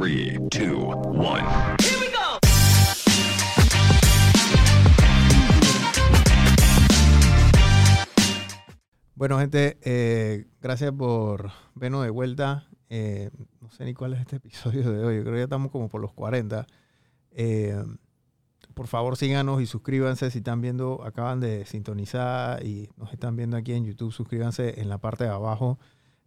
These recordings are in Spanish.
3, 2, 1. Bueno, gente, eh, gracias por vernos de vuelta. Eh, no sé ni cuál es este episodio de hoy. Creo que ya estamos como por los 40. Eh, por favor, síganos y suscríbanse. Si están viendo, acaban de sintonizar y nos están viendo aquí en YouTube, suscríbanse en la parte de abajo.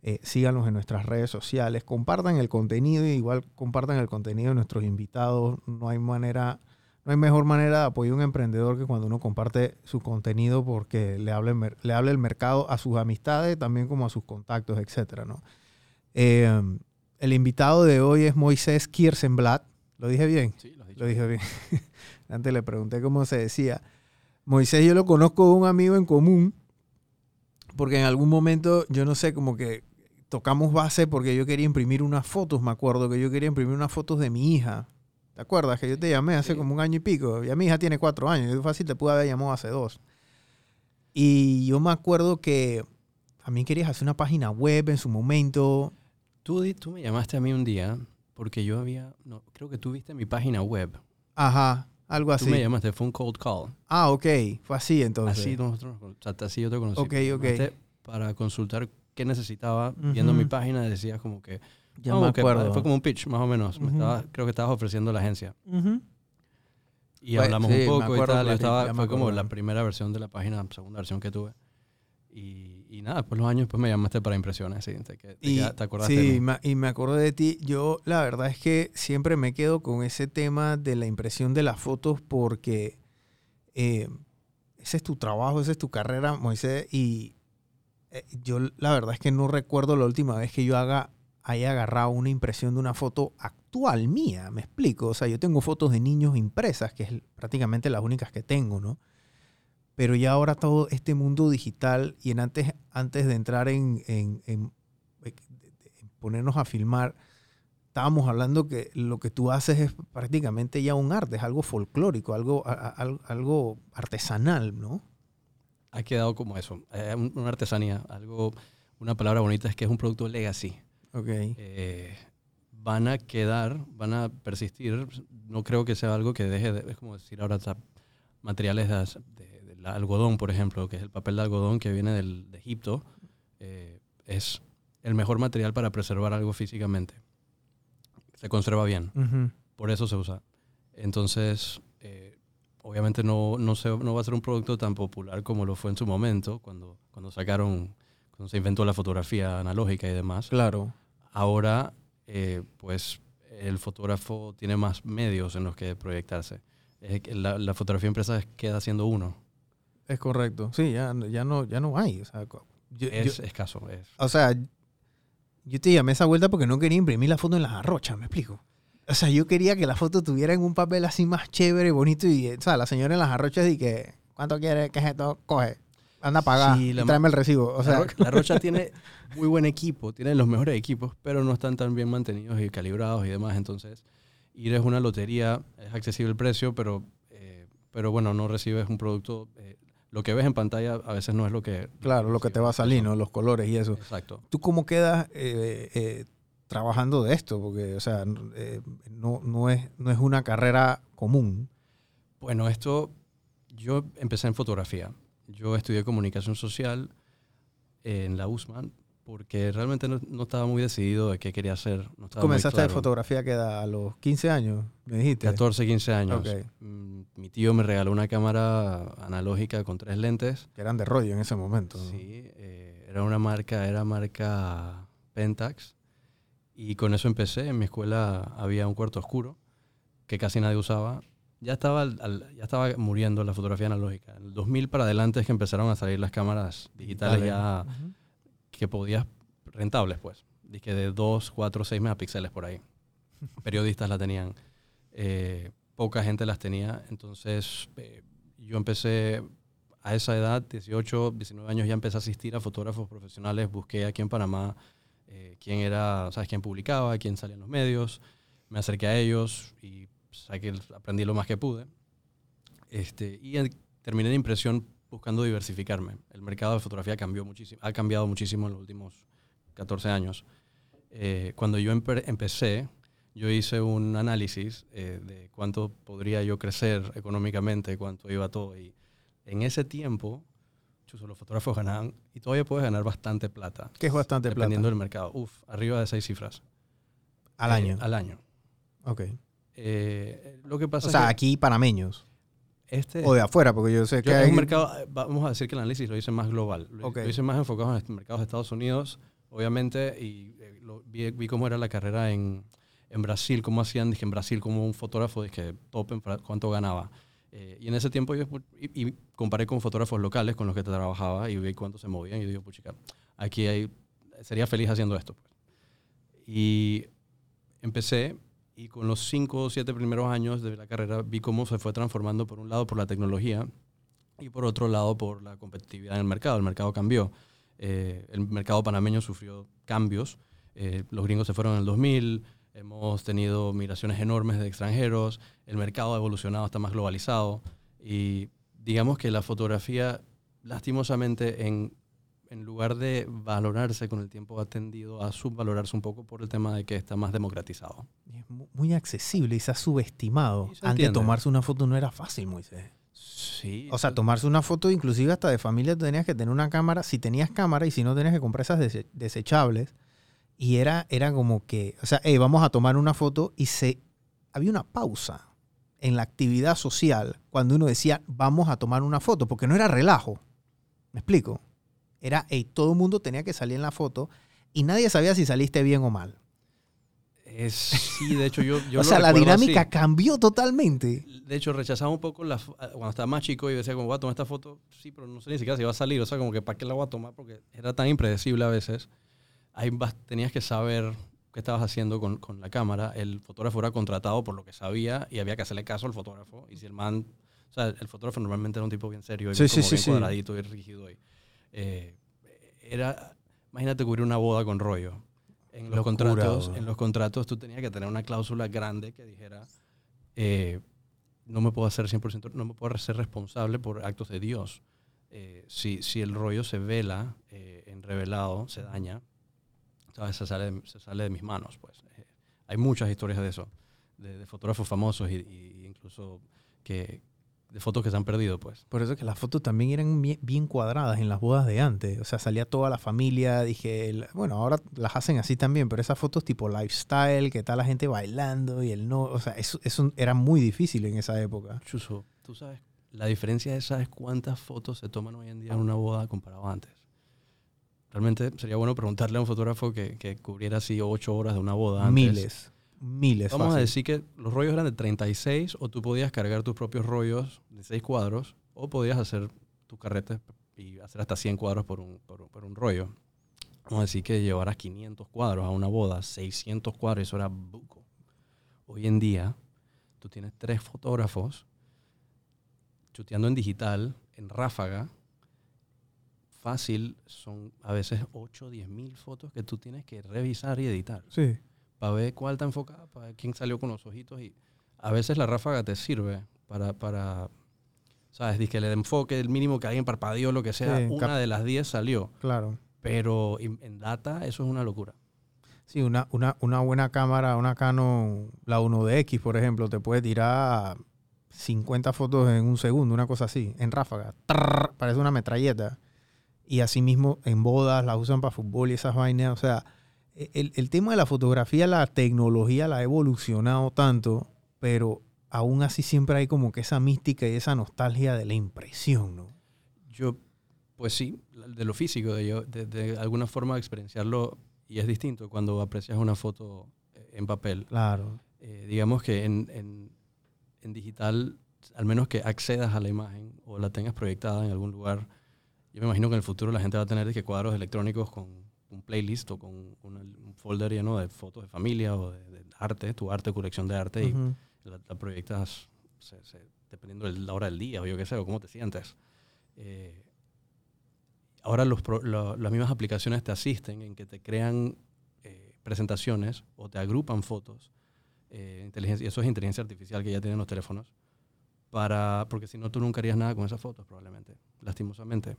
Eh, síganos en nuestras redes sociales. Compartan el contenido y igual compartan el contenido de nuestros invitados. No hay manera, no hay mejor manera de apoyar a un emprendedor que cuando uno comparte su contenido porque le mer- le hable el mercado a sus amistades, también como a sus contactos, etcétera, ¿no? Eh, el invitado de hoy es Moisés Kirsenblatt. ¿Lo dije bien? Sí, lo. Lo dije bien. Antes le pregunté cómo se decía. Moisés yo lo conozco de un amigo en común, porque en algún momento, yo no sé, como que tocamos base porque yo quería imprimir unas fotos, me acuerdo que yo quería imprimir unas fotos de mi hija. ¿Te acuerdas que yo te llamé hace Sí. como un año y pico? Ya mi hija tiene cuatro años, yo fácil te pude haber llamado hace dos. Y yo me acuerdo que mí querías hacer una página web en su momento. Tú, tú me llamaste a mí un día porque yo había, no, creo que tú viste mi página web. Ajá, algo Tú me así. llamaste, fue un cold call. Ah, ok, fue así entonces. Así nosotros, o sea, así yo te conocí. Ok, ok. Para consultar qué necesitaba. Viendo Ujú. mi página decías como que... Ya no, me que acuerdo. Fue como un pitch, más o menos. Me Ujú. estaba- creo que estabas ofreciendo la agencia. Ujú. Y Pues, hablamos sí, un me poco y tal. Yo estaba, me fue como la primera versión de la página, segunda versión que tuve. Y, y nada, después los años después me llamaste para impresiones. Sí, te, te, Y, te acordaste sí, de mí. y me acuerdo de ti. Yo, la verdad es que siempre me quedo con ese tema de la impresión de las fotos porque eh, ese es tu trabajo, esa es tu carrera, Moisés. Y eh, yo, la verdad es que no recuerdo la última vez que yo haga, haya agarrado una impresión de una foto actual mía. Me explico. O sea, yo tengo fotos de niños impresas, que es prácticamente las únicas que tengo, ¿no? pero ya ahora todo este mundo digital y en antes, antes de entrar en, en- en- en ponernos a filmar, estábamos hablando que lo que tú haces es prácticamente ya un arte, es algo folclórico, algo, a- a- al- algo artesanal, ¿no? Ha quedado como eso, eh, un- una artesanía, algo, una palabra bonita es que es un producto legacy. Ok. Eh, van a quedar, van a persistir. No creo que sea algo que deje de, es como decir ahora materiales de, de- del algodón, por ejemplo, que es el papel de algodón que viene del, de Egipto, eh, es el mejor material para preservar algo físicamente. Se conserva bien Ujú. por eso se usa. Entonces, eh, obviamente no, no, se- no va a ser un producto tan popular como lo fue en su momento, cuando, cuando sacaron, cuando se inventó la fotografía analógica y demás. Claro. Ahora, eh, pues, el fotógrafo tiene más medios en los que proyectarse. La, la fotografía impresa queda siendo uno. Es correcto. Sí, ya, ya, no, ya no hay. O sea, co- yo- Es yo- escaso. Es. o sea, yo te llamé esa vuelta porque no quería imprimir la foto en las arrochas, ¿me explico? O sea, yo quería que la foto tuviera en un papel así más chévere, bonito y, o sea, la señora en las arrochas y que, ¿cuánto quiere? ¿Qué es esto? Coge. Anda a pagar Sí, y tráeme el recibo. O sea, la Rocha tiene muy buen equipo, tiene los mejores equipos, pero no están tan bien mantenidos y calibrados y demás. Entonces, ir es una lotería, es accesible el precio, pero, eh, pero bueno, no recibes un producto. eh, lo que ves en pantalla a veces no es lo que. claro, lo que te va a salir, ¿no? Los colores y eso. Exacto. ¿Tú cómo quedas eh, eh, trabajando de esto? Porque, o sea, eh, no, no, es, no es una carrera común. Bueno, esto. Yo empecé en fotografía. Yo estudié comunicación social en la USMAN porque realmente no, no estaba muy decidido de qué quería hacer. No Comenzaste de claro. fotografía que da a los 15 años, me dijiste. 14, 15 años. Ok. Mm, Mi tío me regaló una cámara analógica con tres lentes. Que eran de rollo en ese momento. Sí, eh, era una marca, era marca Pentax. Y con eso empecé. En mi escuela había un cuarto oscuro que casi nadie usaba. Ya estaba, al- ya estaba muriendo la fotografía analógica. En el 2000 para adelante es que empezaron a salir las cámaras digitales ya que podías, rentables pues, dije de 2, 4, 6 megapíxeles por ahí. Periodistas la tenían, eh, poca gente las tenía, entonces eh, yo empecé a esa edad, 18, 19 años, ya empecé a asistir a fotógrafos profesionales, busqué aquí en Panamá eh, quién era, ¿sabes? quién publicaba, quién salía en los medios, me acerqué a ellos y saqué, aprendí lo más que pude. Este, y eh, terminé de impresión buscando diversificarme. El mercado de fotografía cambió muchísimo, ha cambiado muchísimo en los últimos 14 años. Eh, cuando yo empe- empecé, yo hice un análisis eh, de cuánto podría yo crecer económicamente, cuánto iba todo. Y en ese tiempo, chuzo, los fotógrafos ganaban, y todavía puedes ganar bastante plata. Que es bastante dependiendo plata. del mercado. Uf, arriba de seis cifras. Al Eh, año. al año. ok. Eh, lo que pasa O sea, es que aquí panameños. este O de afuera, porque yo sé yo- que hay... un mercado, eh, vamos a decir que el análisis lo hice más global. Lo, Ok. lo hice más enfocado en los mercados de Estados Unidos, obviamente, y eh, lo- vi, vi cómo era la carrera en, en Brasil, cómo hacían, dije, en Brasil como un fotógrafo, dije, top, en cuánto ganaba. Eh, y en ese tiempo yo y, y comparé con fotógrafos locales con los que trabajaba y vi cuánto se movían y digo, puchica, aquí hay, sería feliz haciendo esto. pues". Y empecé y con los cinco o siete primeros años de la carrera vi cómo se fue transformando por un lado por la tecnología y por otro lado por la competitividad en el mercado. El mercado cambió. Eh, el mercado panameño sufrió cambios. Eh, los gringos se fueron en el 2000. Hemos tenido migraciones enormes de extranjeros. El mercado ha evolucionado, está más globalizado. Y digamos que la fotografía, lastimosamente, en, en lugar de valorarse con el tiempo, ha tendido a subvalorarse un poco por el tema de que está más democratizado. Es mu- muy accesible y se ha subestimado. Se Antes entiende. tomarse una foto no era fácil, Moisés. Sí. O sea, tomarse una foto, inclusive hasta de familia, tenías que tener una cámara. Si tenías cámara y si no, tenías que comprar esas dese- desechables. Y era, era como que, o sea, hey, vamos a tomar una foto y se había una pausa en la actividad social cuando uno decía, vamos a tomar una foto, porque no era relajo. ¿Me explico? Era, hey, todo el mundo tenía que salir en la foto y nadie sabía si saliste bien o mal. Es, sí, de hecho yo... yo o sea, la así. dinámica cambió totalmente. De hecho, rechazaba un poco la, fo- cuando estaba más chico y decía, como voy a tomar esta foto, sí, pero no sé ni siquiera si va a salir. O sea, como que ¿para qué la voy a tomar? Porque era tan impredecible a veces. Ahí tenías que saber qué estabas haciendo con, con la cámara. El fotógrafo era contratado por lo que sabía y había que hacerle caso al fotógrafo. Y si el man... O sea, el fotógrafo normalmente era un tipo bien serio y Sí, bien, sí, bien cuadradito y rígido. Y, eh, era... Imagínate cubrir una boda con rollo. En los, Locura, contratos, bro. en los contratos tú tenías que tener una cláusula grande que dijera eh, no me puedo hacer 100%, no me puedo hacer responsable por actos de Dios. Eh, si, si el rollo se vela en revelado, se daña, ¿sabes? Se, sale, se sale de mis manos. Pues. Eh, hay muchas historias de eso, de, de fotógrafos famosos y, y incluso que, de fotos que se han perdido. Pues. Por eso que las fotos también eran bien cuadradas en las bodas de antes. O sea, salía toda la familia. Dije, bueno, ahora las hacen así también, pero esas fotos tipo lifestyle, que está la gente bailando y el no. O sea, eso, eso era muy difícil en esa época. Chuso, tú sabes, la diferencia es, ¿sabes cuántas fotos se toman hoy en día en una boda comparado a antes? Realmente sería bueno preguntarle a un fotógrafo que, que cubriera así ocho horas de una boda antes. Miles. Miles. Vamos a decir que los rollos eran de 36 o tú podías cargar tus propios rollos de 6 cuadros o podías hacer tus carretes y hacer hasta 100 cuadros por un, por, por un rollo. Vamos a decir que llevaras 500 cuadros a una boda, 600 cuadros, eso era buco. Hoy en día, tú tienes tres fotógrafos chuteando en digital, en ráfaga. Fácil, son a veces 8 o 10 mil fotos que tú tienes que revisar y editar Sí. para ver cuál está enfocada, para ver quién salió con los ojitos. Y a veces la ráfaga te sirve para, para ¿sabes? Dice que le enfoque el mínimo que alguien parpadeó, lo que sea. Sí, una de las 10 salió. Claro. Pero en en data eso es una locura. Sí, una, una, una buena cámara, una Canon, la 1DX, por ejemplo, te puede tirar 50 fotos en un segundo, una cosa así, en ráfaga. Trrr, parece una metralleta. Y asimismo, en bodas las usan para fútbol y esas vainas. O sea, e, el, el tema de la fotografía, la tecnología la ha evolucionado tanto, pero aún así siempre hay como que esa mística y esa nostalgia de la impresión, ¿no? Yo, pues sí, de lo físico, de, yo, de, de alguna forma experienciarlo, y es distinto cuando aprecias una foto eh, en papel. Claro. Eh, digamos que en, en, en digital, al menos que accedas a la imagen o la tengas proyectada en algún lugar, yo me imagino que en el futuro la gente va a tener que cuadros electrónicos con un playlist o con un folder lleno de fotos de familia o de, de arte, tu arte, colección de arte, y la, la proyectas se- se- dependiendo de la hora del día o yo qué sé, o cómo te sientes. Eh, ahora los pro- las mismas aplicaciones te asisten en que te crean eh, presentaciones o te agrupan fotos. eh, inteligencia, y eso es inteligencia artificial que ya tienen los teléfonos. Para, porque si no, tú nunca harías nada con esas fotos, probablemente, lastimosamente.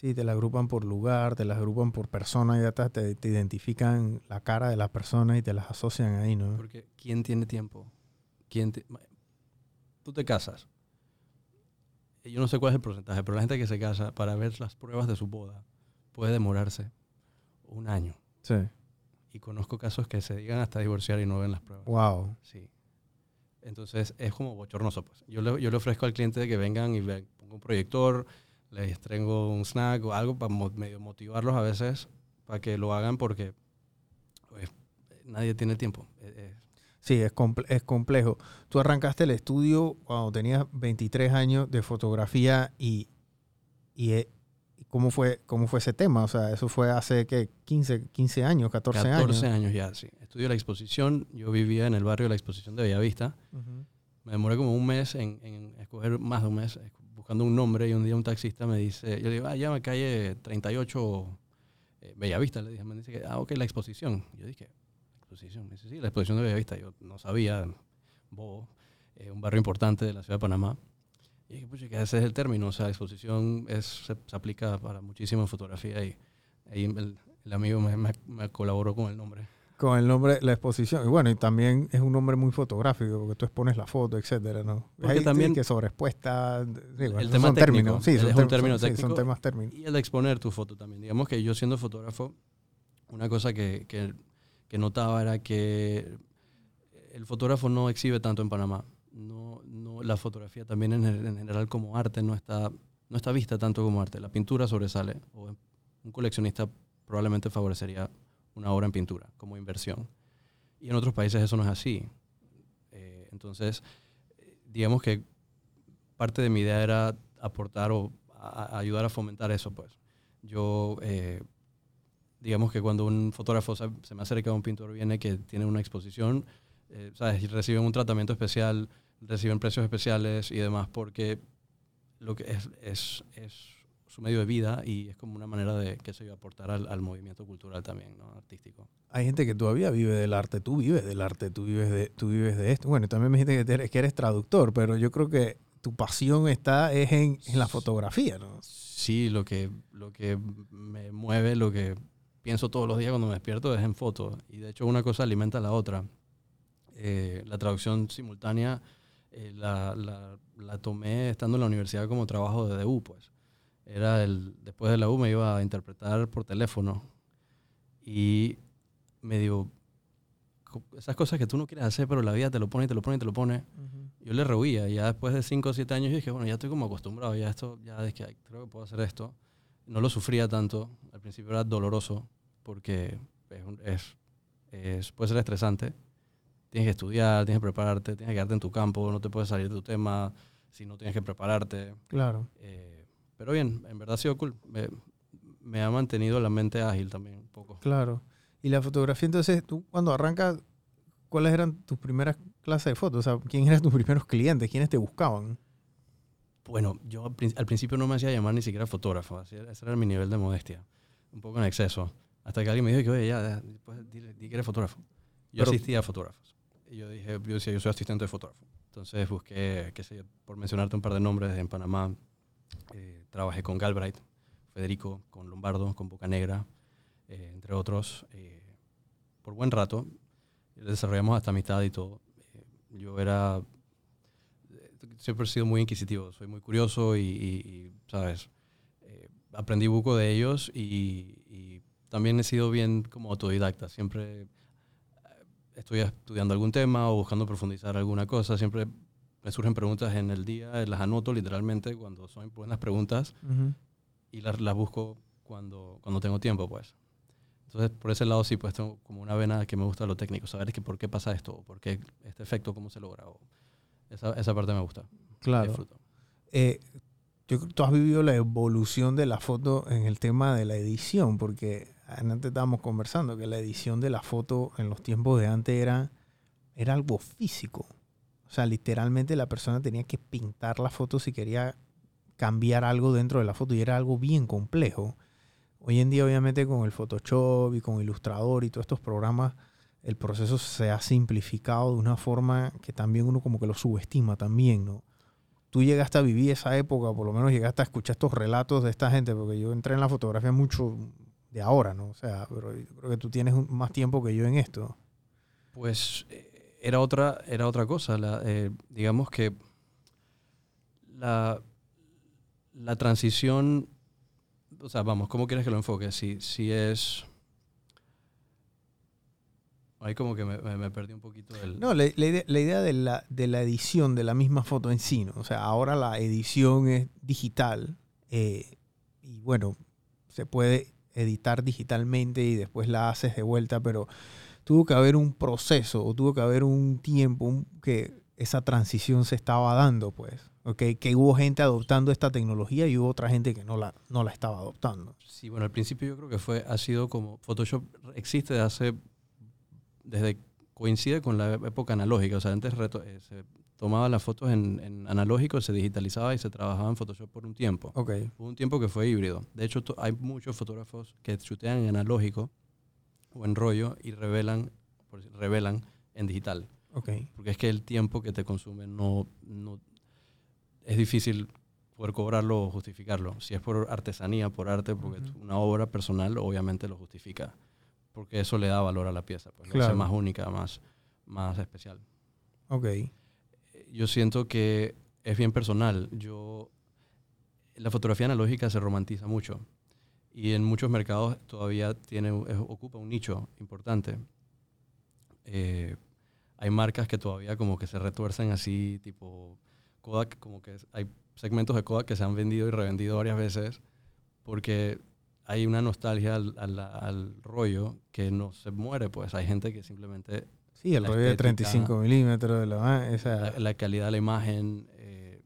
Sí, te la agrupan por lugar, te las agrupan por persona, ya te, te, te identifican la cara de las personas y te las asocian ahí, ¿no? Porque ¿quién tiene tiempo? ¿Quién te- Tú te casas. Y Yo no sé cuál es el porcentaje, pero la gente que se casa para ver las pruebas de su boda puede demorarse un año. Sí. Y conozco casos que se digan hasta divorciar y no ven las pruebas. Wow. Sí. Entonces es como bochornoso. Pues. Yo, le, yo le ofrezco al cliente que vengan y vean, pongo un proyector, les traigo un snack o algo para medio motivarlos a veces para que lo hagan porque pues, nadie tiene tiempo. Eh, eh, Sí, es, comple- es complejo. Tú arrancaste el estudio cuando tenías 23 años de fotografía y, y, eh, y ¿cómo, fue, ¿cómo fue ese tema? O sea, eso fue hace ¿qué? 15, 15 años, 14, 14 años. años ya, sí. Estudio la exposición. Yo vivía en el barrio de la exposición de Bellavista. Ujú. Me demoré como un mes en, en escoger, más de un mes, buscando un nombre y un día un taxista me dice, yo digo, ah, llama calle 38 eh, Bellavista. Le dije, me dice ah, ok, la exposición. Yo dije, exposición. Dice, sí, la exposición de Bellavista. Yo no sabía, bobo, eh, un barrio importante de la ciudad de Panamá. Y dije, pues que ese es el término, o sea, exposición es, se, aplica para muchísima fotografía y ahí el, amigo me- me colaboró con el nombre. Con el nombre, la exposición. Y bueno, y también es un nombre muy fotográfico, porque tú expones la foto, etcétera, ¿no? Porque sí también- que sobreexpuesta. sí, bueno, El tema son técnico, términos. Sí, es son, un término son- sí, técnico. son temas términos. Y el exponer tu foto también. Digamos que yo siendo fotógrafo, una cosa que, que, que notaba era que el fotógrafo no exhibe tanto en Panamá. No, no, la fotografía también en, en general como arte no está, no está vista tanto como arte. La pintura sobresale. O un coleccionista probablemente favorecería una obra en pintura como inversión. Y en otros países eso no es así. Eh, entonces, digamos que parte de mi idea era aportar o ayudar a fomentar eso, pues. Yo, eh, digamos que cuando un fotógrafo se, me acerca a un pintor, viene que tiene una exposición, eh, ¿sabes? Y reciben un tratamiento especial, reciben precios especiales y demás, porque lo que es, es su medio de vida y es como una manera de, qué sé yo, aportar al, al movimiento cultural también, ¿no? Artístico. Hay gente que todavía vive del arte. Tú vives del arte, tú vives de, tú vives de esto. Bueno, también me dijiste que eres, que eres traductor, pero yo creo que tu pasión está es en, en la fotografía, ¿no? Sí, lo que, lo que me mueve, lo que pienso todos los días cuando me despierto es en fotos. Y de hecho una cosa alimenta a la otra. Eh, la traducción simultánea eh, la, la- la tomé estando en la universidad como trabajo de DU, pues. Era el, después de la U me iba a interpretar por teléfono y medio co- esas cosas que tú no quieres hacer, pero la vida te lo pone y te lo pone y te lo pone. Yo le rehuía. Ya después de 5 o 7 años, yo dije, bueno, ya estoy como acostumbrado. Ya esto, ya es que creo que puedo hacer esto. No lo sufría tanto. Al principio era doloroso porque es- es- puede ser estresante. Tienes que estudiar, tienes que prepararte, tienes que quedarte en tu campo, no te puedes salir de tu tema si no tienes que prepararte. Claro. Eh, pero bien, en verdad ha sido cool. Me, me ha mantenido la mente ágil también un poco. Claro. Y la fotografía, entonces, tú cuando arrancas, ¿cuáles eran tus primeras clases de fotos? O sea, ¿quién eran tus primeros clientes? ¿Quiénes te buscaban? Bueno, yo al, prin- al principio no me hacía llamar ni siquiera fotógrafo, ese era mi nivel de modestia, un poco en exceso. Hasta que alguien me dijo que, oye, ya, pues, dile, di que eres fotógrafo. Yo Pero- asistía a fotógrafos. Y yo dije, yo decía, yo soy asistente de fotógrafo. Entonces busqué, qué sé yo, por mencionarte un par de nombres, en Panamá eh, trabajé con Galbraith, Federico, con Lombardo, con Boca Negra, eh, entre otros, eh, por buen rato. Desarrollamos hasta amistad y todo. Eh, yo era siempre he sido muy inquisitivo, soy muy curioso y, y- y, ¿sabes? Eh, aprendí buco de ellos y, y también he sido bien como autodidacta. Siempre eh, estoy estudiando algún tema o buscando profundizar alguna cosa. Siempre me surgen preguntas en el día, las anoto literalmente cuando son buenas preguntas y las, las busco cuando, cuando tengo tiempo, pues. Entonces, por ese lado sí, pues tengo como una vena que me gusta lo técnico, saber es que por qué pasa esto, o por qué este efecto, cómo se logra. o esa, esa parte me gusta. Claro. Eh, yo tú has vivido la evolución de la foto en el tema de la edición, porque antes estábamos conversando que la edición de la foto en los tiempos de antes era, era algo físico. O sea, literalmente la persona tenía que pintar la foto si quería cambiar algo dentro de la foto y era algo bien complejo. Hoy en día, obviamente, con el Photoshop y con Illustrator y todos estos programas, el proceso se ha simplificado de una forma que también uno como que lo subestima también, ¿no? tú llegaste a vivir esa época, por lo menos llegaste a escuchar estos relatos de esta gente, porque yo entré en la fotografía mucho de ahora, ¿no? O sea, pero creo que tú tienes más tiempo que yo en esto. Pues eh, era otra, era otra cosa. La, eh, digamos que la, la transición, o sea, vamos, ¿cómo quieres que lo enfoque? Si, si es... Ahí como que me, perdí un poquito del... No, la, la idea, la idea de, la, de la edición de la misma foto en sí, ¿no? O sea, ahora la edición es digital eh, y bueno, se puede editar digitalmente y después la haces de vuelta, pero tuvo que haber un proceso o tuvo que haber un tiempo un- que esa transición se estaba dando, pues. ¿ok? Que hubo gente adoptando esta tecnología y hubo otra gente que no la, no la estaba adoptando. Sí, bueno, al principio yo creo que fue, ha sido como Photoshop existe de hace, desde coincide con la época analógica, o sea, antes reto- eh, se tomaba las fotos en, en analógico, se digitalizaba y se trabajaba en Photoshop por un tiempo. Ok, Hubo un tiempo que fue híbrido. De hecho, hay muchos fotógrafos que chutean en analógico o en rollo y revelan, revelan en digital. Porque es que el tiempo que te consume no, no es difícil poder cobrarlo o justificarlo. Si es por artesanía, por arte, porque Ujú. una obra personal obviamente lo justifica. Porque eso le da valor a la pieza, pues lo Claro. hace más única, más, más especial. Ok, Eh, Yo siento que es bien personal. Yo, la fotografía analógica se romantiza mucho y en muchos mercados todavía tiene, es- ocupa un nicho importante. Eh, hay marcas que todavía como que se retuercen así, tipo Kodak, como que hay segmentos de Kodak que se han vendido y revendido varias veces porque hay una nostalgia al, al- al rollo que no se muere, pues hay gente que simplemente sí, el rollo de estética. 35 milímetros, de la, esa, la, la calidad de la imagen, eh,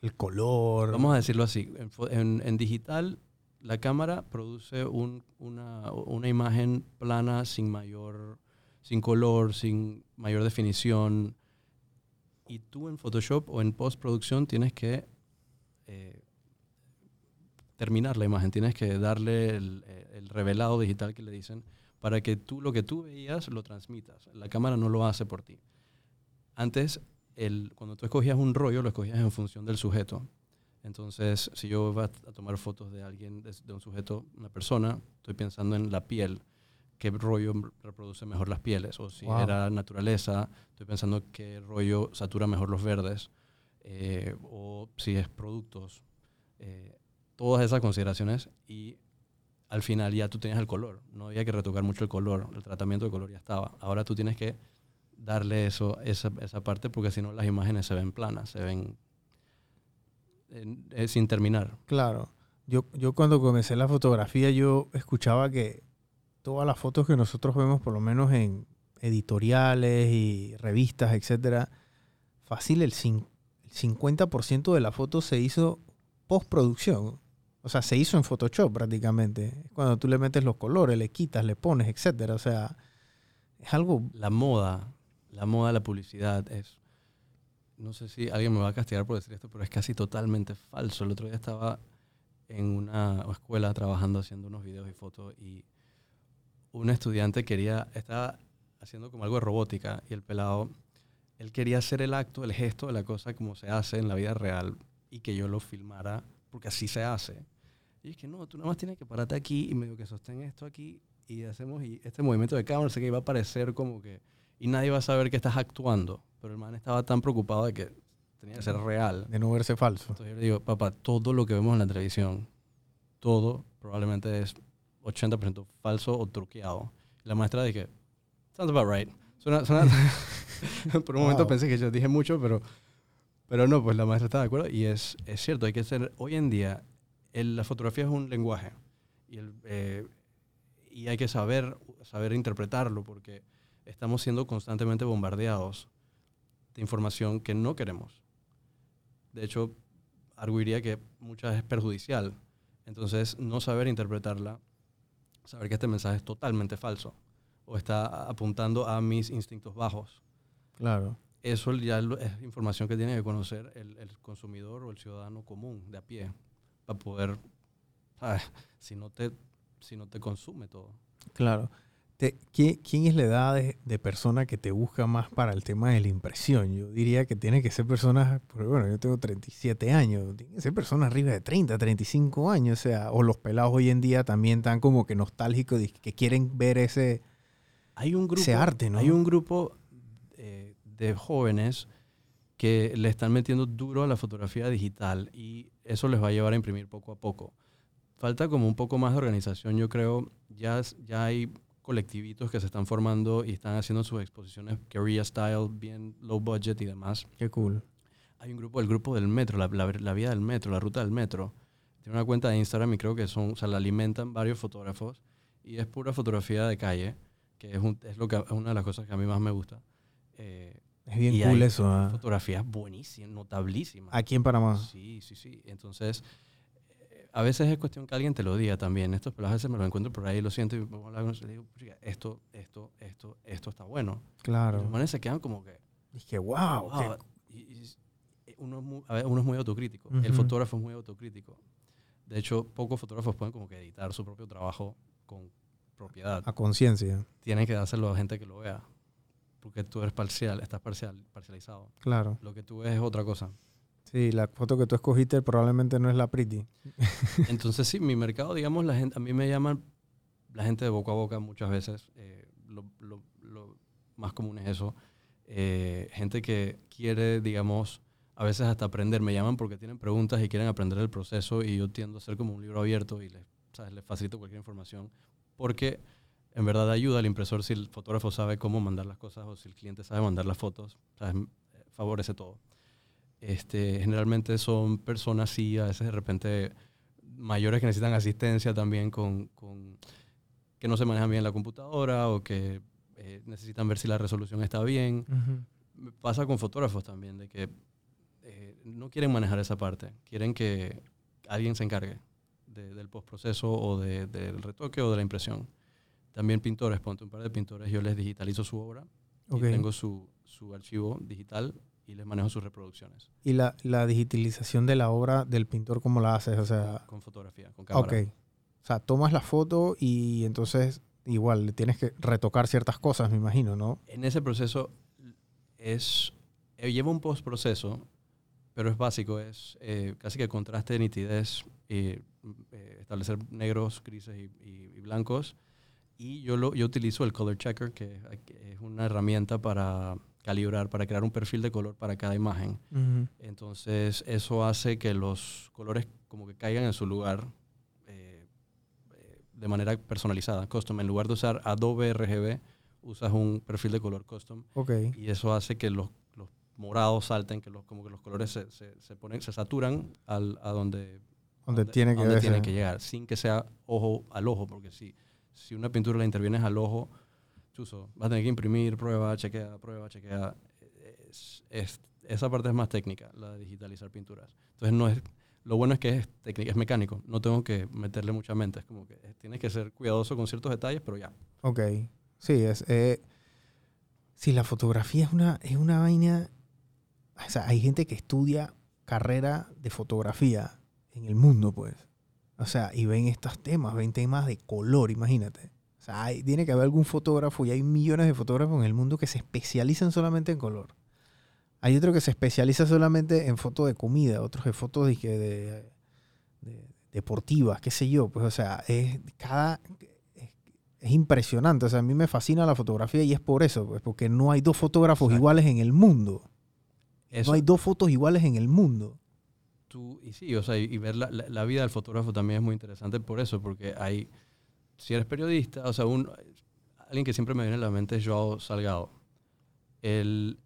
el color. vamos a decirlo así, en, en- en digital la cámara produce un- una, imagen plana sin mayor, sin color, sin mayor definición. Y tú en Photoshop o en postproducción tienes que eh, terminar la imagen, tienes que darle el, eh, el revelado digital que le dicen para que tú lo que tú veías lo transmitas. La cámara no lo hace por ti. Antes, cuando tú escogías un rollo, lo escogías en función del sujeto. Entonces, si yo voy a, tomar fotos de alguien, de, de un sujeto, una persona, estoy pensando en la piel, qué rollo reproduce mejor las pieles. O si Wow. era naturaleza, estoy pensando qué rollo satura mejor los verdes. eh, o si es productos. eh, todas esas consideraciones y al final ya tú tenías el color. No había que retocar mucho el color. El tratamiento de color ya estaba. Ahora tú tienes que darle eso, esa, esa parte porque si no las imágenes se ven planas, se ven en- eh, sin terminar. Claro. Yo, yo cuando comencé la fotografía, yo escuchaba que todas las fotos que nosotros vemos, por lo menos en editoriales y revistas, etcétera, fácil el, el 50% de la foto se hizo postproducción. O sea, se hizo en Photoshop prácticamente. Cuando tú le metes los colores, le quitas, le pones, etcétera. O sea, es algo La moda, la moda, la publicidad es... No sé si alguien me va a castigar por decir esto, pero es casi totalmente falso. El otro día estaba en una escuela trabajando haciendo unos videos y fotos y un estudiante quería, estaba haciendo como algo de robótica y el pelado, él quería hacer el acto, el gesto de la cosa como se hace en la vida real y que yo lo filmara porque así se hace. Y es que no, tú nada más tienes que pararte aquí y medio que sostén esto aquí y hacemos este movimiento de cámara, sé que iba a parecer como que... Y nadie va a saber que estás actuando, pero el man estaba tan preocupado de que tenía que ser real. de no verse falso. Entonces yo le digo, papá, todo lo que vemos en la televisión, todo probablemente es 80% falso o truqueado. Y la maestra dije, sounds about right. Suena- suena- Por un momento Wow. pensé que yo dije mucho, pero, pero no, pues la maestra está de acuerdo. Y es, es cierto, hay que ser, hoy en día, el- la fotografía es un lenguaje. Y, el, eh, y hay que saber, saber interpretarlo, porque estamos siendo constantemente bombardeados de información que no queremos. De hecho, arguiría que muchas es perjudicial. Entonces, no saber interpretarla, saber que este mensaje es totalmente falso o está apuntando a mis instintos bajos. Claro. Eso ya es información que tiene que conocer el, el consumidor o el ciudadano común de a pie para poder. Si no te, si no te consume todo. Claro. Te- ¿quién, es la edad de, de persona que te busca más para el tema de la impresión? Yo diría que tiene que ser personas, porque bueno, yo tengo 37 años, tiene que ser personas arriba de 30, 35 años, o sea, o los pelados hoy en día también están como que nostálgicos, que quieren ver ese... Hay un grupo, Ese arte, ¿no? Hay un grupo eh, de jóvenes que le están metiendo duro a la fotografía digital y eso les va a llevar a imprimir poco a poco. Falta como un poco más de organización, yo creo. Ya, ya hay colectivitos que se están formando y están haciendo sus exposiciones guerrilla style, bien low budget y demás. Qué cool. Hay un grupo, el grupo del metro, la, la, la vía del metro, la ruta del metro. Tiene una cuenta de Instagram y creo que son, o sea, la alimentan varios fotógrafos y es pura fotografía de calle, que es, un- es lo que, es una de las cosas que a mí más me gusta. Eh, Es bien Y cool hay eso. ¿ah? fotografías buenísimas, notablísimas. Aquí en Panamá. Sí, sí, sí. Entonces, eh, a veces es cuestión que alguien te lo diga también. Estos pero a veces me lo encuentro por ahí y lo siento y me voy a hablar con ellos y le digo, "Chica, esto, esto, esto, esto está bueno. Y Claro. los manes se quedan como que, Y que, wow. Wow, y- y- y uno, es muy, a ver, uno es muy autocrítico. El Ujú. fotógrafo es muy autocrítico. De hecho, pocos fotógrafos pueden como que editar su propio trabajo con propiedad. a conciencia. Tienen que dárselo a gente que lo vea. Porque tú eres parcial, estás parcial, parcializado. Claro. Lo que tú ves es otra cosa. Sí, la foto que tú escogiste probablemente no es la pretty. Entonces, sí, mi mercado, digamos, la gente, a mí me llaman la gente de boca a boca muchas veces. eh, lo, lo- lo más común es eso. Eh, gente que quiere, digamos, a veces hasta aprender. Me llaman porque tienen preguntas y quieren aprender el proceso y yo tiendo a ser como un libro abierto y les, ¿sabes? les facilito cualquier información. Porque en verdad ayuda al impresor si el fotógrafo sabe cómo mandar las cosas o si el cliente sabe mandar las fotos. ¿sabes? Eh, Favorece todo. Este, generalmente son personas, sí, a veces de repente mayores que necesitan asistencia también con, con- que no se manejan bien la computadora o que eh, necesitan ver si la resolución está bien. Me Pasa con fotógrafos también, de que eh, no quieren manejar esa parte, quieren que alguien se encargue de- del postproceso o de- del retoque o de la impresión. También pintores, ponte un par de pintores, yo les digitalizo su obra Ok. y tengo su, su archivo digital y les manejo sus reproducciones Y la, la digitalización de la obra del pintor, ¿cómo la haces? O sea, con fotografía, con ok. cámara. O sea, tomas la foto y entonces igual le tienes que retocar ciertas cosas, me imagino, ¿no? En ese proceso es eh, lleva un postproceso, pero es básico, es eh, casi que contraste, nitidez, y, eh, establecer negros, grises y, y- y blancos. Y yo, lo, yo utilizo el Color Checker, que es una herramienta para calibrar, para crear un perfil de color para cada imagen. Entonces, eso hace que los colores como que caigan en su lugar eh, eh, de manera personalizada, custom. En lugar de usar Adobe RGB, usas un perfil de color custom Ok. y eso hace que los, los morados salten, que los, como que los colores se, se, se ponen, se saturan al, a donde, tiene que donde tienen que llegar, sin que sea ojo al ojo, porque si, si una pintura la intervienes al ojo, chuzo, vas a tener que imprimir, prueba, chequea, prueba, chequea. Es- es- esa parte es más técnica, la de digitalizar pinturas. Entonces no es, lo bueno es que es técnica, es mecánico, no tengo que meterle mucha mente, es como que tienes que ser cuidadoso con ciertos detalles, pero ya. Ok. Sí, es. Eh, sí, la fotografía es una, es una vaina. O sea, hay gente que estudia carrera de fotografía en el mundo, pues. O sea, y ven estos temas, ven temas de color, imagínate. O sea, hay- tiene que haber algún fotógrafo y hay millones de fotógrafos en el mundo que se especializan solamente en color. Hay otro que se especializa solamente en fotos de comida, otros en fotos de, que de- de- deportivas, qué sé yo. Pues, o sea, es cada, es, es impresionante. O sea, a mí me fascina la fotografía y es por eso, pues, porque no hay dos fotógrafos Exacto. iguales en el mundo. Eso- No hay dos fotos iguales en el mundo. tú, y sí, o sea, y, y ver la, la- la vida del fotógrafo también es muy interesante por eso, porque hay, si eres periodista, o sea, alguien que siempre me viene a la mente es Joao Salgado, el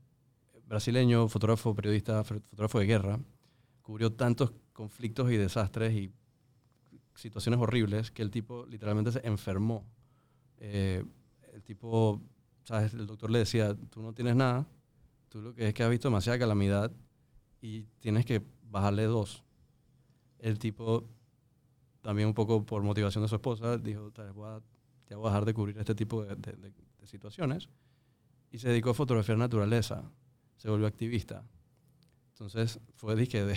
brasileño, fotógrafo, periodista, fo- fotógrafo de guerra, cubrió tantos conflictos y desastres y situaciones horribles que el tipo literalmente se enfermó. Eh, el tipo, ¿sabes? El doctor le decía, tú no tienes nada, tú lo que es que has visto demasiada calamidad y tienes que bajarle dos. El tipo, también un poco por motivación de su esposa, dijo, "Te voy a, ya voy a dejar de cubrir este tipo de, de- de- de situaciones. Y se dedicó a fotografiar naturaleza. Se volvió activista. Entonces fue dije, de,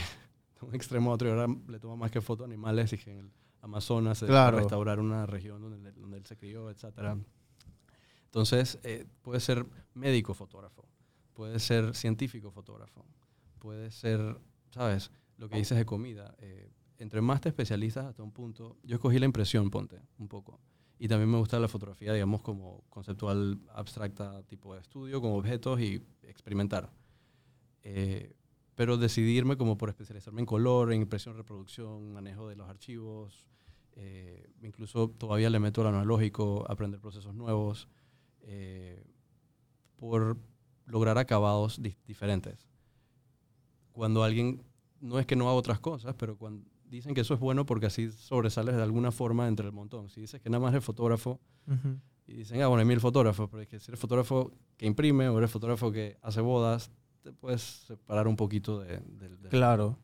un extremo a otro y ahora le toma más que fotos animales que en el Amazonas se a Claro. restaurar una región donde, donde él se crió, etcétera Entonces, eh, puede ser médico fotógrafo, puede ser científico fotógrafo, puede ser, ¿sabes? Lo que dices de comida. eh, entre más te especializas hasta un punto, yo escogí la impresión, ponte, un poco. Y también me gusta la fotografía, digamos, como conceptual, abstracta, tipo de estudio, con objetos y experimentar. Eh, pero decidirme como por especializarme en color, en impresión, reproducción, manejo de los archivos. eh, incluso todavía le meto al analógico, aprender procesos nuevos, eh, por lograr acabados di- diferentes. Cuando alguien, no es que no haga otras cosas, pero cuando dicen que eso es bueno porque así sobresales de alguna forma entre el montón. Si dices que nada más eres fotógrafo, y dicen, ah, bueno, hay mil fotógrafos, pero es que si eres fotógrafo que imprime o eres fotógrafo que hace bodas, te puedes separar un poquito de, Claro.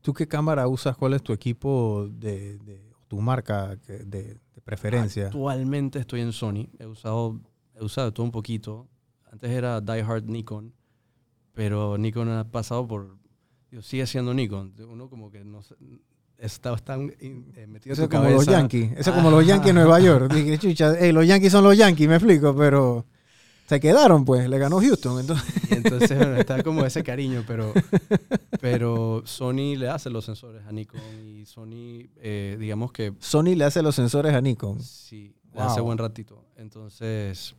¿Tú qué cámara usas? ¿Cuál es tu equipo de, de- tu marca de, de preferencia? Actualmente estoy en Sony. He usado, he usado todo un poquito. Antes era Die Hard Nikon, pero Nikon ha pasado por... digo, sigue siendo Nikon. Uno como que no está tan eh, metido Eso en tu como los. Yankees. Eso es como los Yankees en Nueva York. Dije, chucha, ey, los Yankees son los Yankees, me explico, pero se quedaron, pues. Le ganó Houston. Entonces, Y entonces bueno, está como ese cariño, pero, pero Sony le hace los sensores a Nikon y Sony, eh, digamos que Sony le hace los sensores a Nikon. sí, hace buen ratito. Entonces,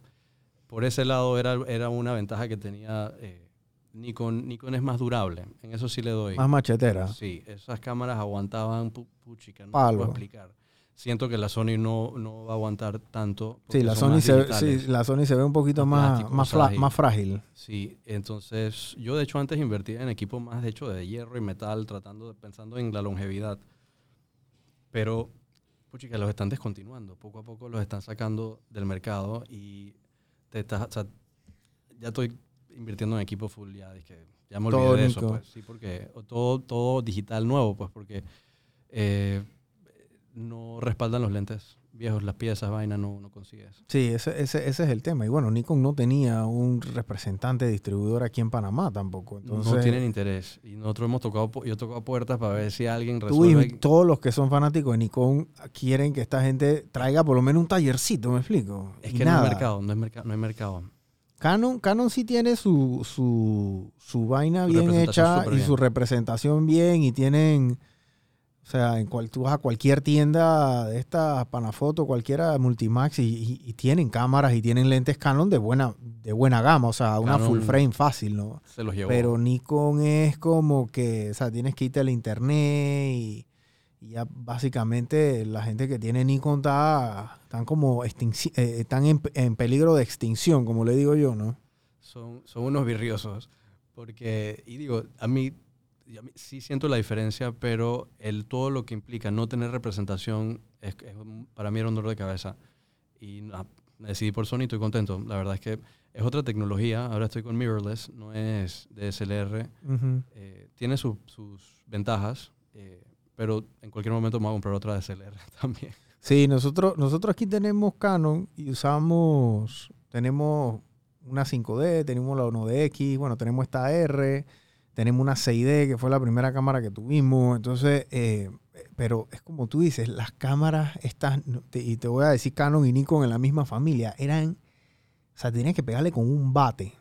por ese lado era, era una ventaja que tenía eh, Nikon. Nikon es más durable, en eso sí le doy. Más machetera. Sí, esas cámaras aguantaban pu- puchica, no Palo. puedo explicar. Siento que la Sony no, no va a aguantar tanto. Sí, la son Sony, se, sí, la Sony se ve un poquito Más más, frágil. Sí, entonces yo de hecho antes invertía en equipo más de hecho de hierro y metal, tratando de, pensando en la longevidad. Pero, puchica, los están descontinuando. Poco a poco los están sacando del mercado y te estás, o sea, ya estoy invirtiendo en equipo full ya, dije, ya me Todo olvidé de eso, pues, sí, porque todo, todo digital nuevo, pues, porque eh, no respaldan los lentes viejos, las piezas, vaina, no, no consigues. Sí, ese, ese, ese es el tema. Y bueno, Nikon no tenía un representante distribuidor aquí en Panamá tampoco. Entonces, no tienen interés. Y nosotros hemos tocado, yo he tocado puertas para ver si alguien tú y resuelve. todos los que son fanáticos de Nikon quieren que esta gente traiga por lo menos un tallercito, ¿me explico? Es que no hay mercado, no hay mercado, no hay mercado. Canon, Canon sí tiene su, su, su vaina Su bien hecha y bien. su representación bien y tienen, o sea, en cual, tú vas a cualquier tienda de estas Panafoto, cualquiera Multimax y, y- y tienen cámaras y tienen lentes Canon de buena, de buena gama, o sea, una Canon- full frame fácil, ¿no? Se los llevó. Pero Nikon es como que, o sea, tienes que irte al internet y, y ya básicamente la gente que tiene Nikon está, están como eh, están en, en peligro de extinción, como le digo yo, ¿no? son, son unos virriosos. Porque, y digo, a mí, a mí sí siento la diferencia, pero el, todo lo que implica no tener representación, es, para mí era un dolor de cabeza. Y decidí por Sony, estoy contento. La verdad es que es otra tecnología. Ahora estoy con mirrorless, no es DSLR. Ujú. Eh, tiene su- sus ventajas, eh, pero en cualquier momento me voy a comprar otra DSLR también. Sí, nosotros, nosotros aquí tenemos Canon y usamos, tenemos una 5D, tenemos la 1DX, bueno, tenemos esta R, tenemos una 6D, que fue la primera cámara que tuvimos. Entonces, eh, pero es como tú dices, las cámaras estas, y te voy a decir Canon y Nikon en la misma familia, eran, o sea, tenías que pegarle con un bate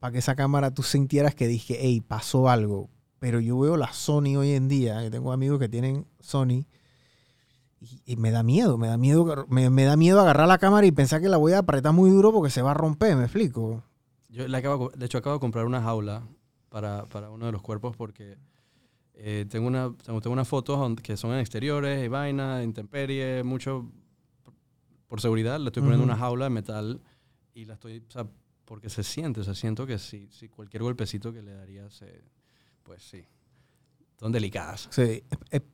para que esa cámara tú sintieras que dije, hey, pasó algo. Pero yo veo la Sony hoy en día, que tengo amigos que tienen Sony, y, y me da miedo, me da miedo, me, me da miedo agarrar la cámara y pensar que la voy a apretar muy duro porque se va a romper, ¿me explico? Yo le acabo, de hecho, acabo de comprar una jaula para, para uno de los cuerpos porque eh, tengo, una, tengo, tengo unas fotos que son en exteriores y vaina, intemperie, mucho. Por seguridad, le estoy poniendo una jaula de metal y la estoy. O sea, porque se siente, o sea, siento que si, si cualquier golpecito que le daría, se, pues sí. Son delicadas. Sí,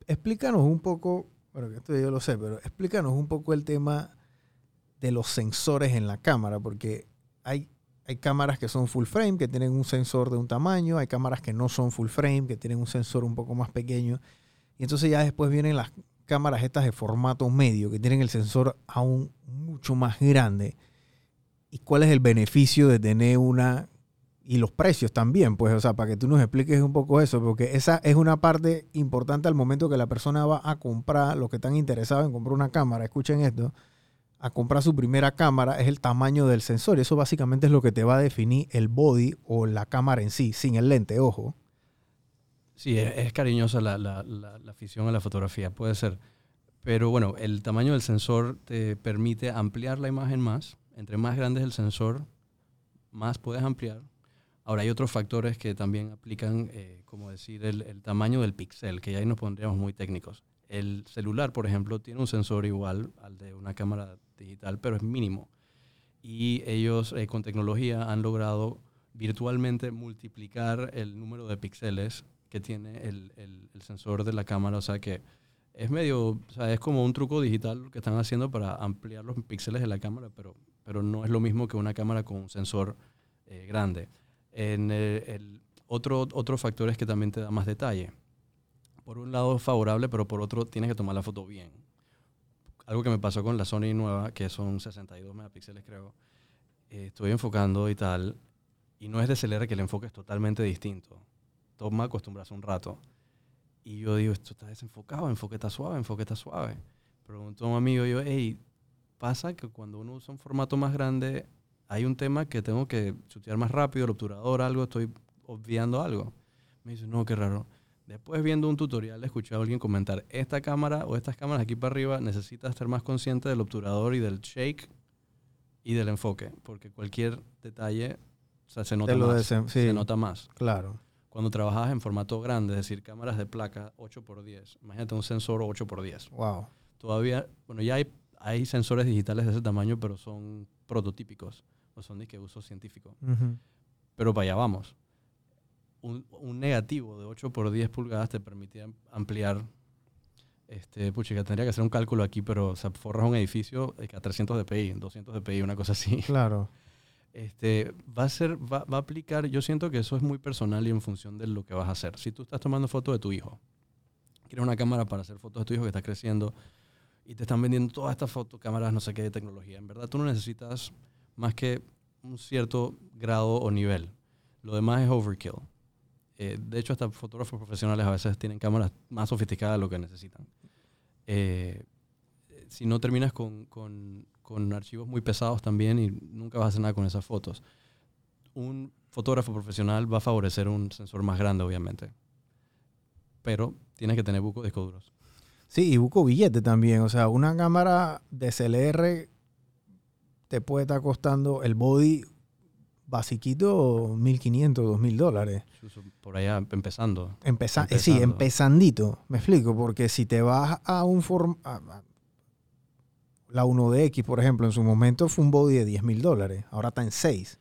explícanos un poco, bueno, esto yo lo sé, pero explícanos un poco el tema de los sensores en la cámara, porque hay, hay cámaras que son full frame, que tienen un sensor de un tamaño, hay cámaras que no son full frame, que tienen un sensor un poco más pequeño, y entonces ya después vienen las cámaras estas de formato medio, que tienen el sensor aún mucho más grande. ¿Y cuál es el beneficio de tener una y los precios también, pues, o sea, para que tú nos expliques un poco eso, porque esa es una parte importante al momento que la persona va a comprar, los que están interesados en comprar una cámara, escuchen esto, a comprar su primera cámara es el tamaño del sensor. Y eso básicamente es lo que te va a definir el body o la cámara en sí, sin el lente, ojo. Sí, es, cariñosa la, la, la, la afición a la fotografía, puede ser. Pero bueno, el tamaño del sensor te permite ampliar la imagen más. Entre más grande es el sensor, más puedes ampliar. Ahora hay otros factores que también aplican, eh, como decir, el, tamaño del píxel, que ya ahí nos pondríamos muy técnicos. El celular, por ejemplo, tiene un sensor igual al de una cámara digital, pero es mínimo. Y ellos eh, con tecnología han logrado virtualmente multiplicar el número de píxeles que tiene el, sensor de la cámara. O sea que es medio, es como un truco digital que están haciendo para ampliar los píxeles de la cámara, pero, pero no es lo mismo que una cámara con un sensor eh, grande. En el, el, otro, otro factor es que también te da más detalle. Por un lado favorable, pero por otro tienes que tomar la foto bien algo que me pasó con la Sony nueva, que son 62 megapíxeles creo, eh, estoy enfocando y tal, y no es de DSLR que el enfoque es totalmente distinto. Toma acostumbras un rato. Y yo digo, esto está desenfocado, enfoque está suave, enfoque está suave. Pregunto a un amigo, yo, hey, pasa que cuando uno usa un formato más grande, hay un tema que tengo que chutear más rápido, el obturador, algo, estoy obviando algo. Me dice, no, qué raro. Después viendo un tutorial escuché a alguien comentar, esta cámara o estas cámaras aquí para arriba necesitas estar más consciente del obturador y del shake y del enfoque, porque cualquier detalle o sea, se nota más. Sí, se nota más. Claro. Cuando trabajas en formato grande, es decir, cámaras de placa 8x10, imagínate un sensor 8x10. Wow. Todavía, bueno, ya hay, hay sensores digitales de ese tamaño, pero son prototípicos, o son de que uso científico. Uh -huh. Pero para allá vamos un, un, negativo de 8 por 10 pulgadas te permitía ampliar. Este, pucha, que tendría que hacer un cálculo aquí, pero o sea, forras un edificio a 300 dpi, 200 dpi, una cosa así. Claro. Este, va a ser, va, va, a aplicar, yo siento que eso es muy personal y en función de lo que vas a hacer. Si tú estás tomando fotos de tu hijo, quieres una cámara para hacer fotos de tu hijo que está creciendo y te están vendiendo todas estas fotocámaras, no sé qué, de tecnología. En verdad, tú no necesitas más que un cierto grado o nivel. Lo demás es overkill. Eh, de hecho, hasta fotógrafos profesionales a veces tienen cámaras más sofisticadas de lo que necesitan. Eh, si no terminas con, con, con, archivos muy pesados también y nunca vas a hacer nada con esas fotos. Un fotógrafo profesional va a favorecer un sensor más grande, obviamente. Pero tienes que tener buco disco duros. Sí, y buco billete también. O sea, una cámara DSLR te puede estar costando el body basiquito 1.500, 2.000 dólares. Por allá empezando. Empeza empezando. Sí, empezandito, me explico, porque si te vas a un form la 1DX, por ejemplo, en su momento fue un body de 10.000 dólares, ahora está en 6.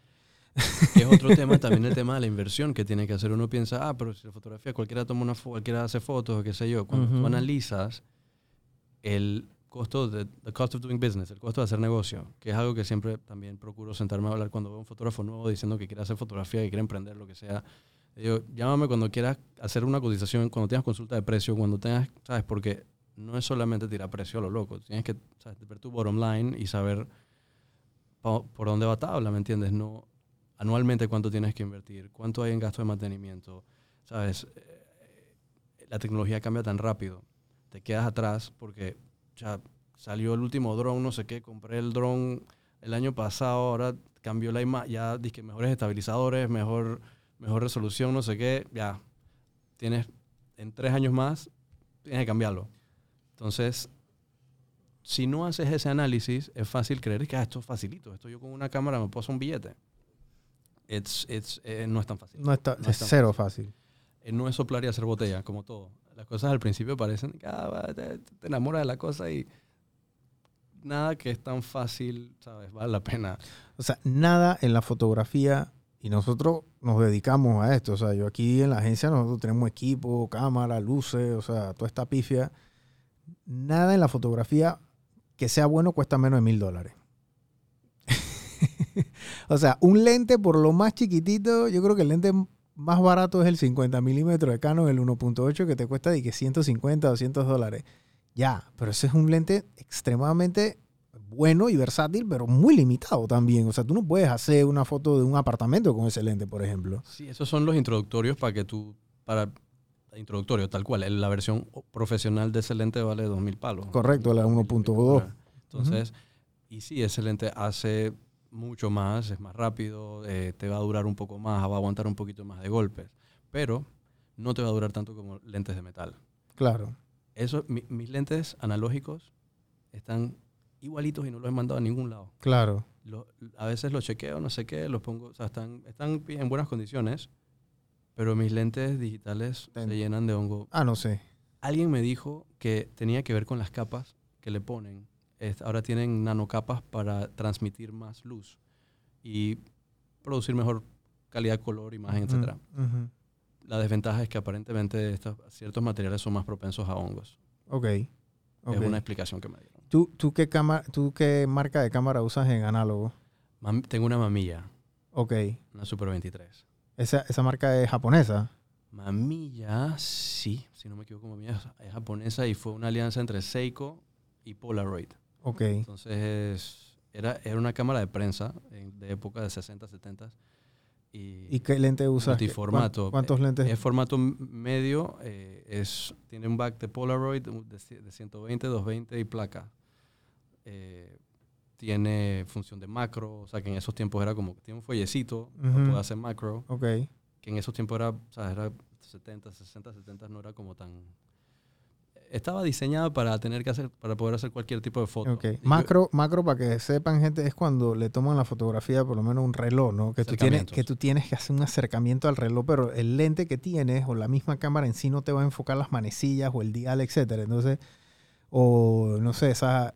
es otro tema, también el tema de la inversión que tiene que hacer. Uno piensa, ah, pero si la fotografía, cualquiera toma una cualquiera hace fotos, o qué sé yo. Cuando uh -huh. tú analizas el costo de the cost of doing business, el costo de hacer negocio, que es algo que siempre también procuro sentarme a hablar cuando veo un fotógrafo nuevo diciendo que quiere hacer fotografía, que quiere emprender, lo que sea. Llámame cuando quieras hacer una cotización, cuando tengas consulta de precio, cuando tengas, ¿sabes? Porque no es solamente tirar precio a lo loco, tienes que ¿sabes? ver tu bottom line y saber por dónde va tabla, ¿me entiendes? No anualmente cuánto tienes que invertir, cuánto hay en gasto de mantenimiento, ¿sabes? La tecnología cambia tan rápido, te quedas atrás porque ya salió el último drone, no sé qué, compré el drone el año pasado, ahora cambió la imagen, ya dije mejores estabilizadores, mejor, mejor resolución, no sé qué, ya tienes en tres años más, tienes que cambiarlo. Entonces, si no haces ese análisis, es fácil creer que ah, esto es facilito, esto yo con una cámara me puedo un billete. It's, it's, eh, no es tan fácil. No, está, no es, es cero fácil. fácil. No es soplar y hacer botella, como todo las cosas al principio parecen que ah, te, te, enamoras de la cosa y nada que es tan fácil, ¿sabes? Vale la pena. O sea, nada en la fotografía y nosotros nos dedicamos a esto. O sea, yo aquí en la agencia nosotros tenemos equipo, cámara, luces, o sea, toda esta pifia. Nada en la fotografía que sea bueno cuesta menos de mil dólares. o sea, un lente por lo más chiquitito, yo creo que el lente más barato es el 50 milímetros de Canon, el 1.8, que te cuesta de que 150, 200 dólares. Ya, pero ese es un lente extremadamente bueno y versátil, pero muy limitado también. O sea, tú no puedes hacer una foto de un apartamento con ese lente, por ejemplo. Sí, esos son los introductorios para que tú, para introductorio, tal cual. La versión profesional de ese lente vale 2.000 palos. Correcto, la 1.2. Entonces, uh -huh. Y sí, ese lente hace mucho más, es más rápido, eh, te va a durar un poco más, va a aguantar un poquito más de golpes, pero no te va a durar tanto como lentes de metal. Claro. Eso, mi- mis lentes analógicos están igualitos y no los he mandado a ningún lado. Claro. Lo- a veces los chequeo, no sé qué, los pongo, o sea, están, están en buenas condiciones, pero mis lentes digitales Ten- se llenan de hongo. Ah, no sé. Alguien me dijo que tenía que ver con las capas que le ponen. Es- ahora tienen nanocapas para transmitir más luz y producir mejor calidad de color, imagen, Ujú, etcétera. ujú. La desventaja es que aparentemente estos, ciertos materiales son más propensos a hongos. Ok. ok. Es una explicación que me dieron. ¿Tú, tú, qué cama- ¿Tú qué marca de cámara usas en análogo? Mam- tengo una mamilla, Ok. una Super 23. ¿Esa, esa marca es japonesa? Mamilla, sí, si no me equivoco, Mamilla es japonesa y fue una alianza entre Seiko y Polaroid. Ok. Entonces, era, era una cámara de prensa en- de época de 60, 70 y, ¿Y qué lente usas? ¿Qué- multiformato. cuán- ¿Cuántos lentes? es formato medio, eh, es, tiene un back de Polaroid de, de 120, 220 y placa. Eh, tiene función de macro, o sea que en esos tiempos era como que tiene un follecito para Ujú. poder hacer macro, Ok. que en esos tiempos era, o sea, era 70, 60, 70, no era como tan... Estaba diseñada para tener que hacer, para poder hacer cualquier tipo de foto. Macro, macro, para que sepan, gente, es cuando le toman la fotografía, por lo menos un reloj, ¿no? Que tú, tienes, que tú tienes que hacer un acercamiento al reloj, pero el lente que tienes o la misma cámara en sí no te va a enfocar las manecillas o el dial, etcétera. Entonces, o no sé, esa.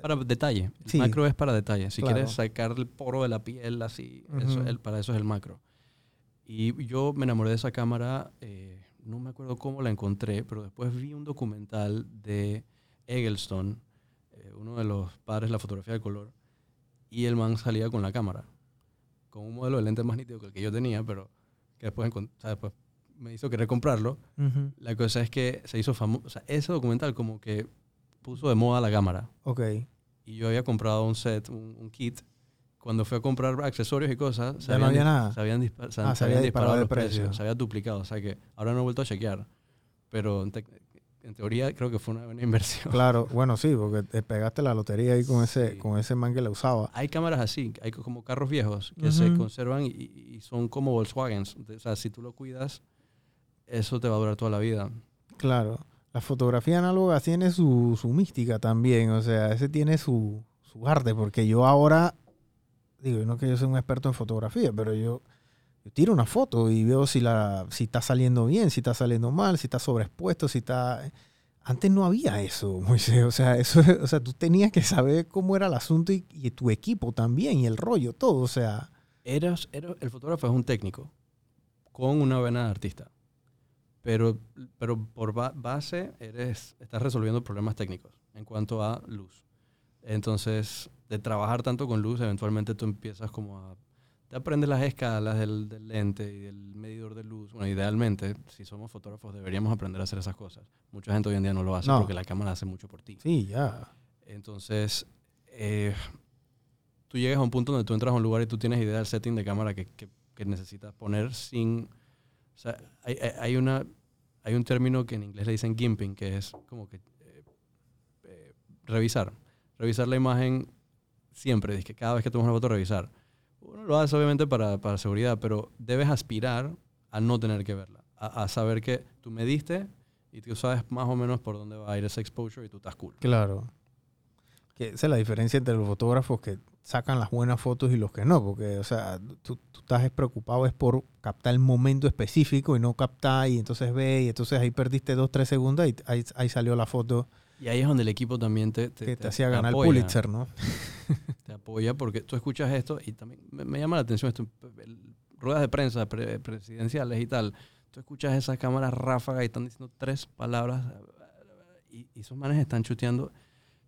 Para detalle. El Sí. macro es para detalle. Si Claro. quieres sacar el poro de la piel, así, eso- Ujú. el- para eso es el macro. Y yo me enamoré de esa cámara, eh, no me acuerdo cómo la encontré, pero después vi un documental de Eggleston, eh, uno de los padres de la fotografía de color, y el man salía con la cámara, con un modelo de lente más nítido que el que yo tenía, pero que después, encon- o sea, después me hizo querer comprarlo. Ujú. La cosa es que se hizo famoso, o sea, ese documental como que puso de moda la cámara Ok. y yo había comprado un set, un, un kit. Cuando fui a comprar accesorios y cosas, se Ya no había nada. Se habían, se- Ah, se se había habían disparado disparado los precio. precios, se había duplicado. O sea que ahora no he vuelto a chequear. Pero en, te- en teoría creo que fue una buena inversión. Claro, bueno, sí, porque te pegaste la lotería ahí con ese, Sí. con ese man que la usaba. Hay cámaras así, hay co- como carros viejos que se Ujú. conservan y, y son como Volkswagens. O sea, si tú lo cuidas, eso te va a durar toda la vida. Claro. La fotografía análoga tiene su, su mística también, o sea, ese tiene su, su arte, porque yo ahora, digo, no que yo sea un experto en fotografía, pero yo, tiro una foto y veo si, la, si está saliendo bien, si está saliendo mal, si está sobreexpuesto, si está... Antes no había eso, Moisés, o sea, eso, o sea, tú tenías que saber cómo era el asunto y, tu equipo también, y el rollo, todo, o sea, Eras, era- el fotógrafo es un técnico con una vena de artista. Pero, pero por ba- base eres, estás resolviendo problemas técnicos en cuanto a luz. Entonces, de trabajar tanto con luz, eventualmente tú empiezas como a... Te aprendes las escalas del, del lente y del medidor de luz. Bueno, idealmente, si somos fotógrafos, deberíamos aprender a hacer esas cosas. Mucha gente hoy en día no lo hace No. porque la cámara hace mucho por ti. sí, ya. Entonces, eh, tú llegas a un punto donde tú entras a un lugar y tú tienes idea del setting de cámara que, que- que necesitas poner sin... O sea, hay, hay- hay una, hay un término que en inglés le dicen gimping, que es como que eh, eh, revisar. Revisar la imagen siempre, es que cada vez que tomas una foto, revisar. Uno lo hace obviamente para, para seguridad, pero debes aspirar a no tener que verla. A, saber que tú mediste y tú sabes más o menos por dónde va a ir ese exposure y tú estás cool. Claro. Que esa es la diferencia entre los fotógrafos que sacan las buenas fotos y los que no, porque, o sea, tú, tú estás preocupado es por captar el momento específico y no captar y entonces ve y entonces ahí perdiste dos, tres segundos y ahí, ahí salió la foto Y ahí es donde el equipo también te, te, que te, te- hacía ganar el apoya, Pulitzer, ¿no? Te apoya porque tú escuchas esto y también me, me llama la atención esto, el- ruedas de prensa pre- presidenciales y tal. Tú escuchas esas cámaras ráfagas y están diciendo tres palabras y, y esos manes están chuteando.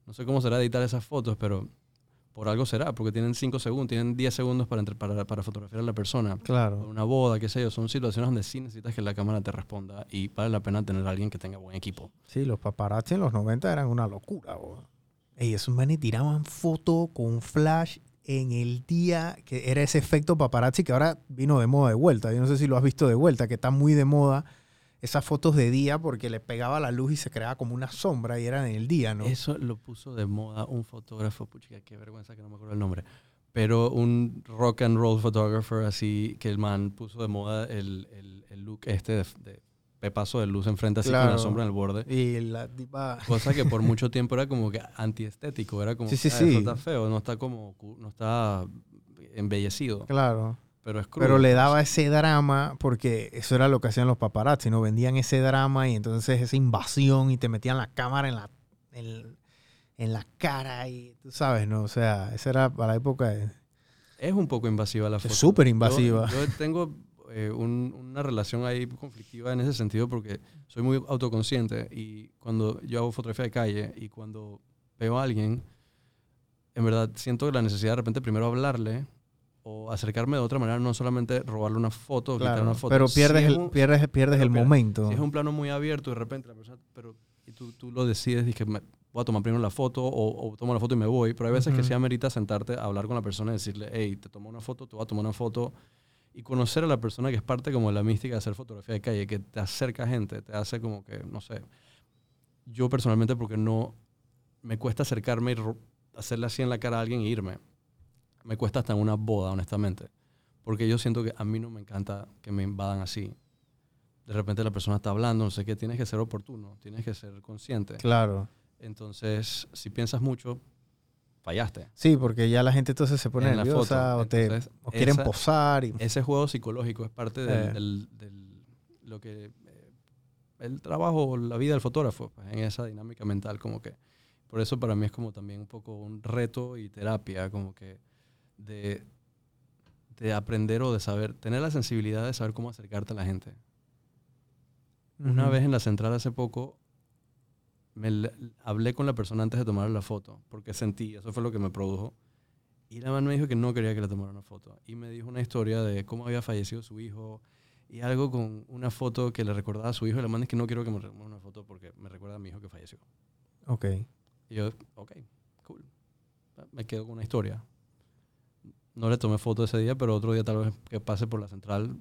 No sé cómo será editar esas fotos, pero por algo será, porque tienen cinco segundos, tienen 10 segundos para, entre- para, para fotografiar a la persona. Claro. una boda, qué sé yo, son situaciones donde sí necesitas que la cámara te responda y vale la pena tener a alguien que tenga buen equipo. Sí, los paparazzi en los 90 eran una locura, bo. Ey, esos manes tiraban fotos con flash en el día que era ese efecto paparazzi que ahora vino de moda de vuelta. Yo no sé si lo has visto de vuelta, que está muy de moda esas fotos de día porque le pegaba la luz y se creaba como una sombra y era en el día, ¿no? Eso lo puso de moda un fotógrafo, puchica, qué vergüenza que no me acuerdo el nombre. Pero un rock and roll photographer así, que el man puso de moda el, el, el look este de, de pepazo de luz enfrente así con Claro. la sombra en el borde. Y la tipa... Cosa que por mucho tiempo era como que antiestético, era como, Sí, sí, "Ah, sí. está feo, no está como, no está embellecido, Claro. Pero es crudo. Pero le daba ese drama porque eso era lo que hacían los paparazzi, ¿no? Vendían ese drama y entonces esa invasión y te metían la cámara en la, en, en la cara y tú sabes, ¿no? O sea, esa era para la época de... Es un poco invasiva la foto. súper Yo- invasiva. Yo, tengo eh, un- una relación ahí conflictiva en ese sentido porque soy muy autoconsciente y cuando yo hago fotografía de calle y cuando veo a alguien, en verdad siento la necesidad de repente primero hablarle o acercarme de otra manera, no solamente robarle una foto Claro, una foto. pero Si pierdes, es el, un- pierdes, pierdes pero el momento. Si es un plano muy abierto y de repente la persona, pero y tú, tú lo decides que me, voy a tomar primero la foto o, o tomo la foto y me voy, pero hay veces que Ujú. sí amerita sentarte a hablar con la persona y decirle, hey, te tomo una foto, te voy a tomar una foto y conocer a la persona que es parte como de la mística de hacer fotografía de calle, que te acerca a gente, te hace como que, no sé, yo personalmente porque no, me cuesta acercarme y hacerle así en la cara a alguien e irme. Me cuesta hasta en una boda, honestamente. Porque yo siento que a mí no me encanta que me invadan así. De repente la persona está hablando, no sé qué, tienes que ser oportuno, tienes que ser consciente. Claro. Entonces, si piensas mucho, fallaste. Sí, porque ya la gente entonces se pone En la nerviosa foto. o, te, Entonces, o quieren esa- posar. Y, Ese juego psicológico es parte del, Eh. del- del- lo que eh, el trabajo, la vida del fotógrafo, pues, en esa dinámica mental, como que por eso para mí es como también un poco un reto y terapia, como que de, de aprender o de saber, tener la sensibilidad de saber cómo acercarte a la gente. Una vez en la central hace poco, me hablé con la persona antes de tomar la foto, porque sentí, eso fue lo que me produjo. Y la man me dijo que no quería que le tomara una foto. Y me dijo una historia de cómo había fallecido su hijo y algo con una foto que le recordaba a su hijo. Y la man es que no quiero que me tome una foto porque me recuerda a mi hijo que falleció. Ok. Y yo, ok, cool. Me quedo con una historia. No le tomé foto ese día, pero otro día tal vez que pase por la central,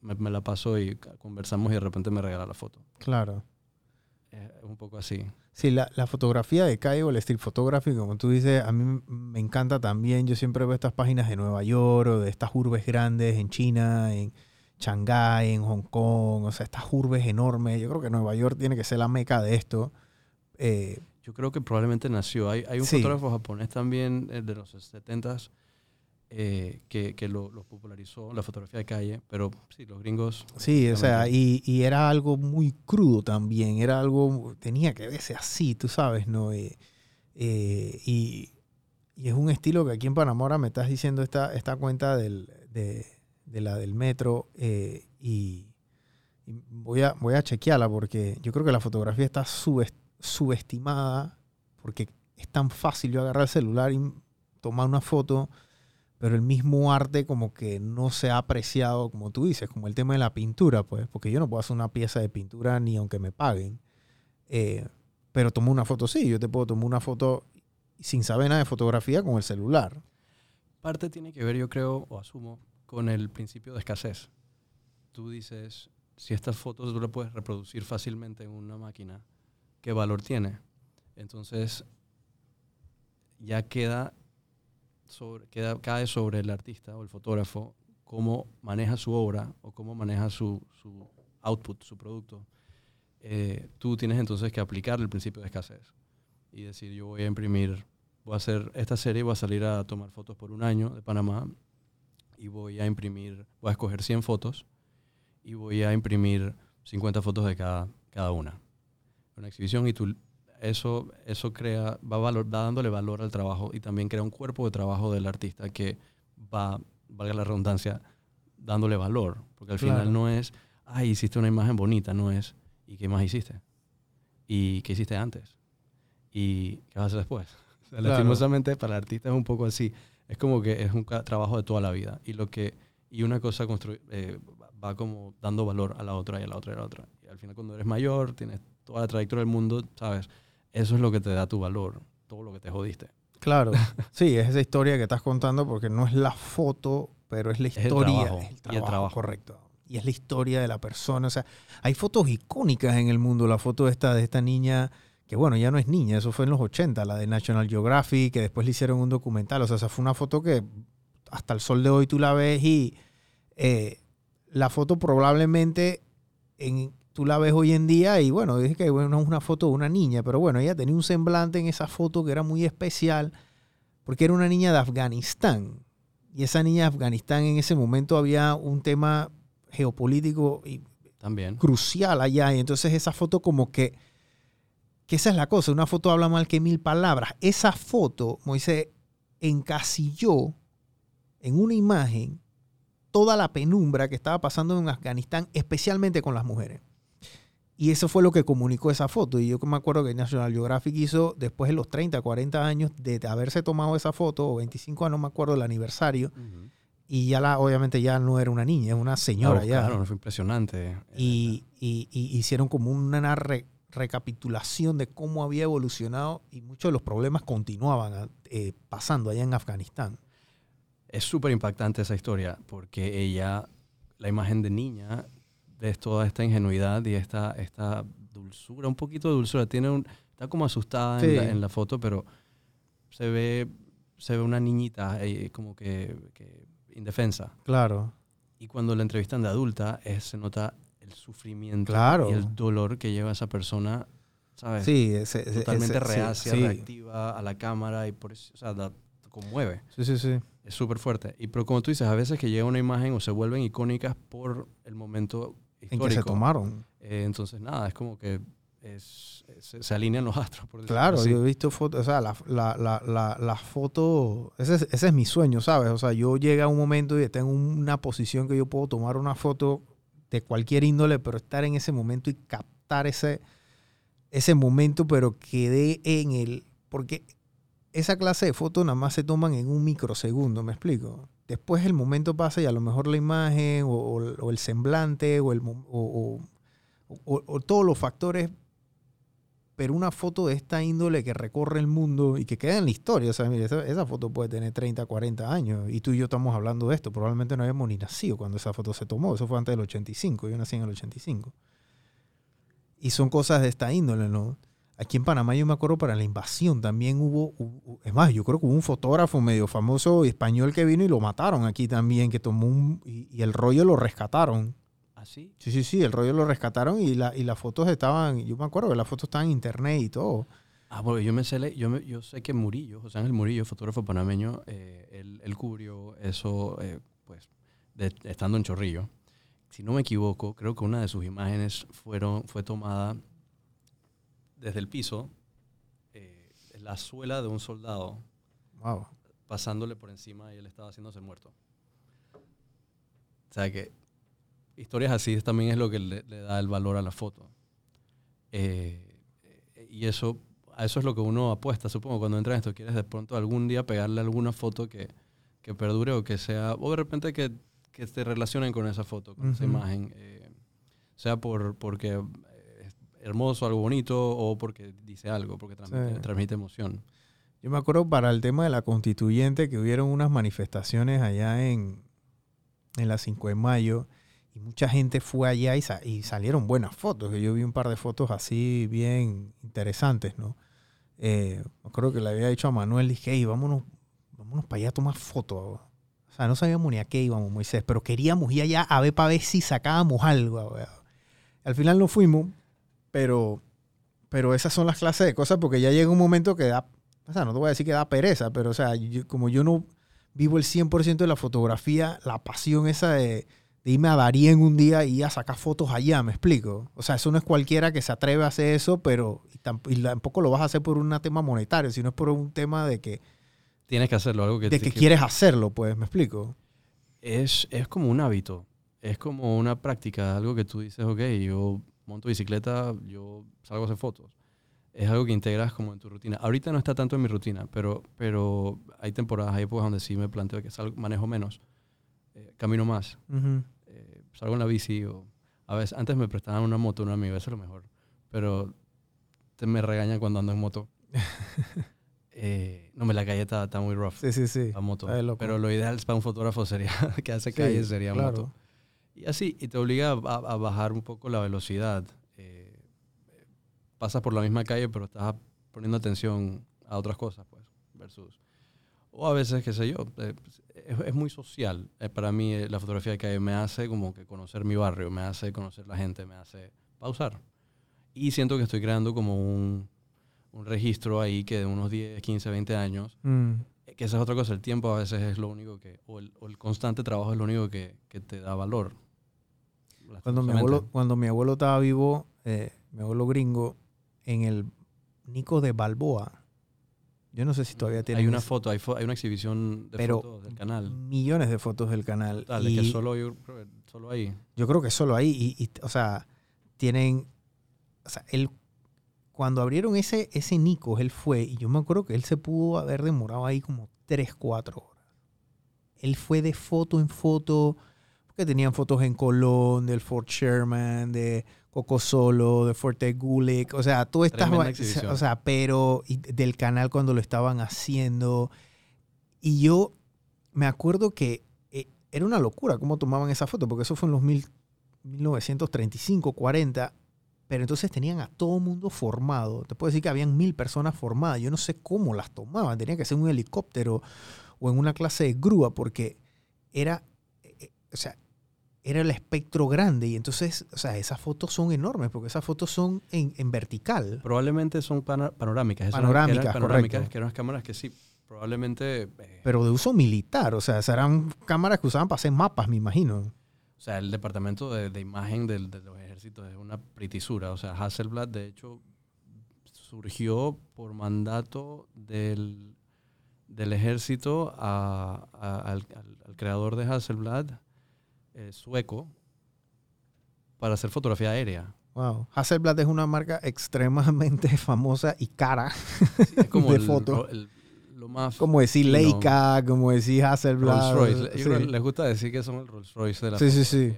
me, me la paso y conversamos y de repente me regala la foto. Claro. Es un poco así. Sí, la, la fotografía de calle o el street photography, como tú dices, a mí me encanta también. Yo siempre veo estas páginas de Nueva York o de estas urbes grandes en China, en Shanghái, en Hong Kong, o sea, estas urbes enormes. Yo creo que Nueva York tiene que ser la meca de esto. Eh, Yo creo que probablemente nació. Hay, hay un Sí. fotógrafo japonés también eh, de los 70s eh, que, que lo, lo popularizó, la fotografía de calle, pero sí, los gringos... sí, o sea, y, y era algo muy crudo también. Era algo, tenía que verse así, tú sabes, ¿no? Eh, eh, y, y es un estilo que aquí en Panamá ahora me estás diciendo esta, esta cuenta del, de, de la del metro eh, y, y voy, a, voy a chequearla porque yo creo que la fotografía está subest- subestimada porque es tan fácil yo agarrar el celular y tomar una foto, pero el mismo arte como que no se ha apreciado, como tú dices, como el tema de la pintura, pues, porque yo no puedo hacer una pieza de pintura ni aunque me paguen. Eh, pero tomo una foto, sí, yo te puedo tomar una foto sin saber nada de fotografía con el celular. Parte tiene que ver, yo creo, o asumo, con el principio de escasez. Tú dices, si estas fotos tú las puedes reproducir fácilmente en una máquina, ¿qué valor tiene? Entonces, ya queda, sobre, queda cae sobre el artista o el fotógrafo cómo maneja su obra o cómo maneja su, su output, su producto. Eh, tú tienes entonces que aplicar el principio de escasez y decir, yo voy a imprimir voy a hacer esta serie, voy a salir a tomar fotos por un año de Panamá y voy a imprimir, voy a escoger 100 fotos y voy a imprimir 50 fotos de cada, cada una. Una exhibición y tú, eso, eso crea, va, valor, va dándole valor al trabajo y también crea un cuerpo de trabajo del artista que va, valga la redundancia, dándole valor. Porque al Claro. final no es, ay, hiciste una imagen bonita, no es, ¿y qué más hiciste? ¿Y qué hiciste antes? ¿Y qué vas a hacer después? O sea, Claro. Lastimosamente para el artista es un poco así. Es como que es un trabajo de toda la vida. Y lo que y una cosa eh, va como dando valor a la otra y a la otra y a la otra. Y al final cuando eres mayor, tienes toda la trayectoria del mundo, ¿sabes? Eso es lo que te da tu valor, todo lo que te jodiste. Claro, sí, es esa historia que estás contando porque no es la foto, pero es la el historia. trabajo, es el y el trabajo, trabajo. correcto. y es la historia de la persona. O sea, hay fotos icónicas en el mundo. La foto esta de esta niña, que bueno, ya no es niña, eso fue en los 80, la de National Geographic, que después le hicieron un documental. O sea, esa fue una foto que hasta el sol de hoy tú la ves y eh, la foto probablemente en, tú la ves hoy en día y bueno, dije que bueno, es una foto de una niña, pero bueno, ella tenía un semblante en esa foto que era muy especial porque era una niña de Afganistán. Y esa niña de Afganistán en ese momento había un tema geopolítico y También. crucial allá. Y entonces esa foto como que, que esa es la cosa, una foto habla mal que mil palabras. Esa foto, Moisés, encasilló en una imagen toda la penumbra que estaba pasando en Afganistán, especialmente con las mujeres. Y eso fue lo que comunicó esa foto. Y yo me acuerdo que National Geographic hizo, después de los 30, 40 años de haberse tomado esa foto, o 25 años, no me acuerdo el aniversario, Ujú. y ya la, obviamente ya no era una niña, es una señora Claro, ya. Claro, fue impresionante. Y, y- y hicieron como una re- recapitulación de cómo había evolucionado y muchos de los problemas continuaban eh, pasando allá en Afganistán. Es súper impactante esa historia porque ella, la imagen de niña, ves toda esta ingenuidad y esta, esta dulzura, un poquito de dulzura. Tiene un, está como asustada en, Sí. la, en la foto, pero se ve, se ve una niñita eh, como que, que indefensa. Claro. Y cuando la entrevistan de adulta, es- se nota el sufrimiento Claro. y el dolor que lleva esa persona, ¿sabes? Sí, ese- ese- Totalmente ese- reacia, sí. reactiva a la cámara y por eso, o sea, la conmueve. Sí, sí, sí. Es súper fuerte. Y pero como tú dices, a veces que llega una imagen o se vuelven icónicas por el momento En que se tomaron. Eh, entonces, nada, es como que es, se, se alinean los astros, por Claro, así. yo he visto fotos, o sea, la, la, la, la, la foto, ese es, ese es mi sueño, ¿sabes? O sea, yo llega a un momento y tengo una posición que yo puedo tomar una foto de cualquier índole, pero estar en ese momento y captar ese, ese momento, pero quedé en el, porque esa clase de fotos nada más se toman en un microsegundo, ¿me explico? Después el momento pasa y a lo mejor la imagen o, el semblante o, el, o- todos los factores pero una foto de esta índole que recorre el mundo y que queda en la historia. Esa, esa foto puede tener 30, 40 años y tú y yo estamos hablando de esto. Probablemente no habíamos ni nacido cuando esa foto se tomó. Eso fue antes del 85. Yo nací en el 85. Y son cosas de esta índole, ¿no? Aquí en Panamá yo me acuerdo para la invasión también hubo, hubo- es más, yo creo que hubo un fotógrafo medio famoso español que vino y lo mataron aquí también, que tomó un, y, y el rollo lo rescataron. ¿Así? Sí, sí, sí, el rollo lo rescataron y, la, y las fotos estaban, yo me acuerdo que las fotos estaban en internet y todo. Ah, bueno, yo me sé, le- yo, me- yo sé que Murillo, José Ángel Murillo, fotógrafo panameño, eh, él, él cubrió eso, eh, pues, de- estando en Chorrillo. Si no me equivoco, creo que una de sus imágenes fueron, fue tomada desde el piso, eh, la suela de un soldado Wow. pasándole por encima y él estaba haciéndose muerto. O sea que historias así también es lo que le, le da el valor a la foto. Eh, eh, y eso, a eso es lo que uno apuesta, supongo, cuando entra en esto. Quieres de pronto algún día pegarle alguna foto que, que perdure o que sea, o de repente que, que te relacionen con esa foto, con esa Ujú. imagen. eh, sea por, porque hermoso, algo bonito, o porque dice algo, porque transmite, Sí. transmite emoción. Yo me acuerdo para el tema de la constituyente que hubieron unas manifestaciones allá en, en la 5 de mayo y mucha gente fue allá y, sa- y salieron buenas fotos. Yo vi un par de fotos así bien interesantes, ¿no? Eh, me acuerdo que le había dicho a Manuel, dije, hey, vámonos, vámonos para allá a tomar fotos. O sea, no sabíamos ni a qué íbamos, Moisés, pero queríamos ir allá a ver para ver si sacábamos algo. Al final no fuimos, pero, pero esas son las clases de cosas porque ya llega un momento que da, o sea, no te voy a decir que da pereza, pero o sea, yo- como yo no vivo el 100% de la fotografía, la pasión esa de, de irme a Darien un día y ir a sacar fotos allá, me explico. O sea, eso no es cualquiera que se atreve a hacer eso, pero y tamp- y tampoco lo vas a hacer por un tema monetario, sino es por un tema de que, Tienes que hacerlo, algo que, de que quieres hacerlo, pues, me explico. es, es como un hábito, es como una práctica, algo que tú dices, ok, yo monto bicicleta, yo salgo a hacer fotos. Es algo que integras como en tu rutina. Ahorita no está tanto en mi rutina, pero, pero hay temporadas, hay épocas donde sí me planteo que salgo, manejo menos, eh, camino más, eh, salgo en la bici o a veces, antes me prestaban una moto, un amigo, eso es lo mejor, pero te me regañan cuando ando en moto. Eh, no, me la calle está, está muy rough Sí, sí, sí. la moto. Pero lo ideal para un fotógrafo sería que hace Sí, calle sería claro. moto. Y así, y te obliga a, a bajar un poco la velocidad. Eh, pasas por la misma calle, pero estás poniendo atención a otras cosas, pues, versus... O a veces, qué sé yo, eh, es, es, muy social. Eh, para mí eh, la fotografía de calle me hace como que conocer mi barrio, me hace conocer la gente, me hace pausar. Y siento que estoy creando como un, un registro ahí que de unos 10, 15, 20 años, Mm. que esa es otra cosa, el tiempo a veces es lo único que, o el, o el constante trabajo es lo único que, que te da valor. Cuando mi abuelo, cuando mi abuelo estaba vivo, eh, mi abuelo gringo, en el Nico de Balboa, yo no sé si todavía tiene Hay una foto, hay, fo- hay una exhibición de Pero- fotos del canal. millones de fotos del canal. Dale, y que solo, yo solo ahí. yo creo que solo ahí, y, y, o sea, tienen, o sea, él, cuando abrieron ese, ese Nico, él fue, y yo me acuerdo que él se pudo haber demorado ahí como 3, 4 horas. Él fue de foto en foto, porque tenían fotos en Colón, del Fort Sherman, de Coco Solo, de Fuerte Gulick, o sea, todas estas, Tremenda va- exhibición. o sea, pero y del canal cuando lo estaban haciendo. Y yo me acuerdo que eh, era una locura cómo tomaban esa foto, porque eso fue en los mil- 1935, 40, pero entonces tenían a todo mundo formado. Te puedo decir que habían mil personas formadas. Yo no sé cómo las tomaban. Tenía que ser en un helicóptero o en una clase de grúa, porque era, eh, eh, o sea, era el espectro grande. Y entonces, o sea, esas fotos son enormes, porque esas fotos son en, en vertical. Probablemente son panorámicas. esas Panorámicas, eran panorámicas, correcto. que eran unas cámaras que sí, probablemente... eh, Pero de uso militar, o sea, esas eran cámaras que usaban para hacer mapas, me imagino. O sea, el departamento de, de imagen del- de los ejércitos es una pritisura. O sea, Hasselblad, de hecho, surgió por mandato del, del ejército a- a- al, al- al creador de Hasselblad, eh, sueco, para hacer fotografía aérea. Wow. Hasselblad es una marca extremadamente famosa y cara. Sí, es como De el- foto. el- lo más... Como decir. Leica, como decir Hasselblad. Rolls Royce. Yo creo que Sí. les gusta decir que son el Rolls Royce de la Sí, sí, sí.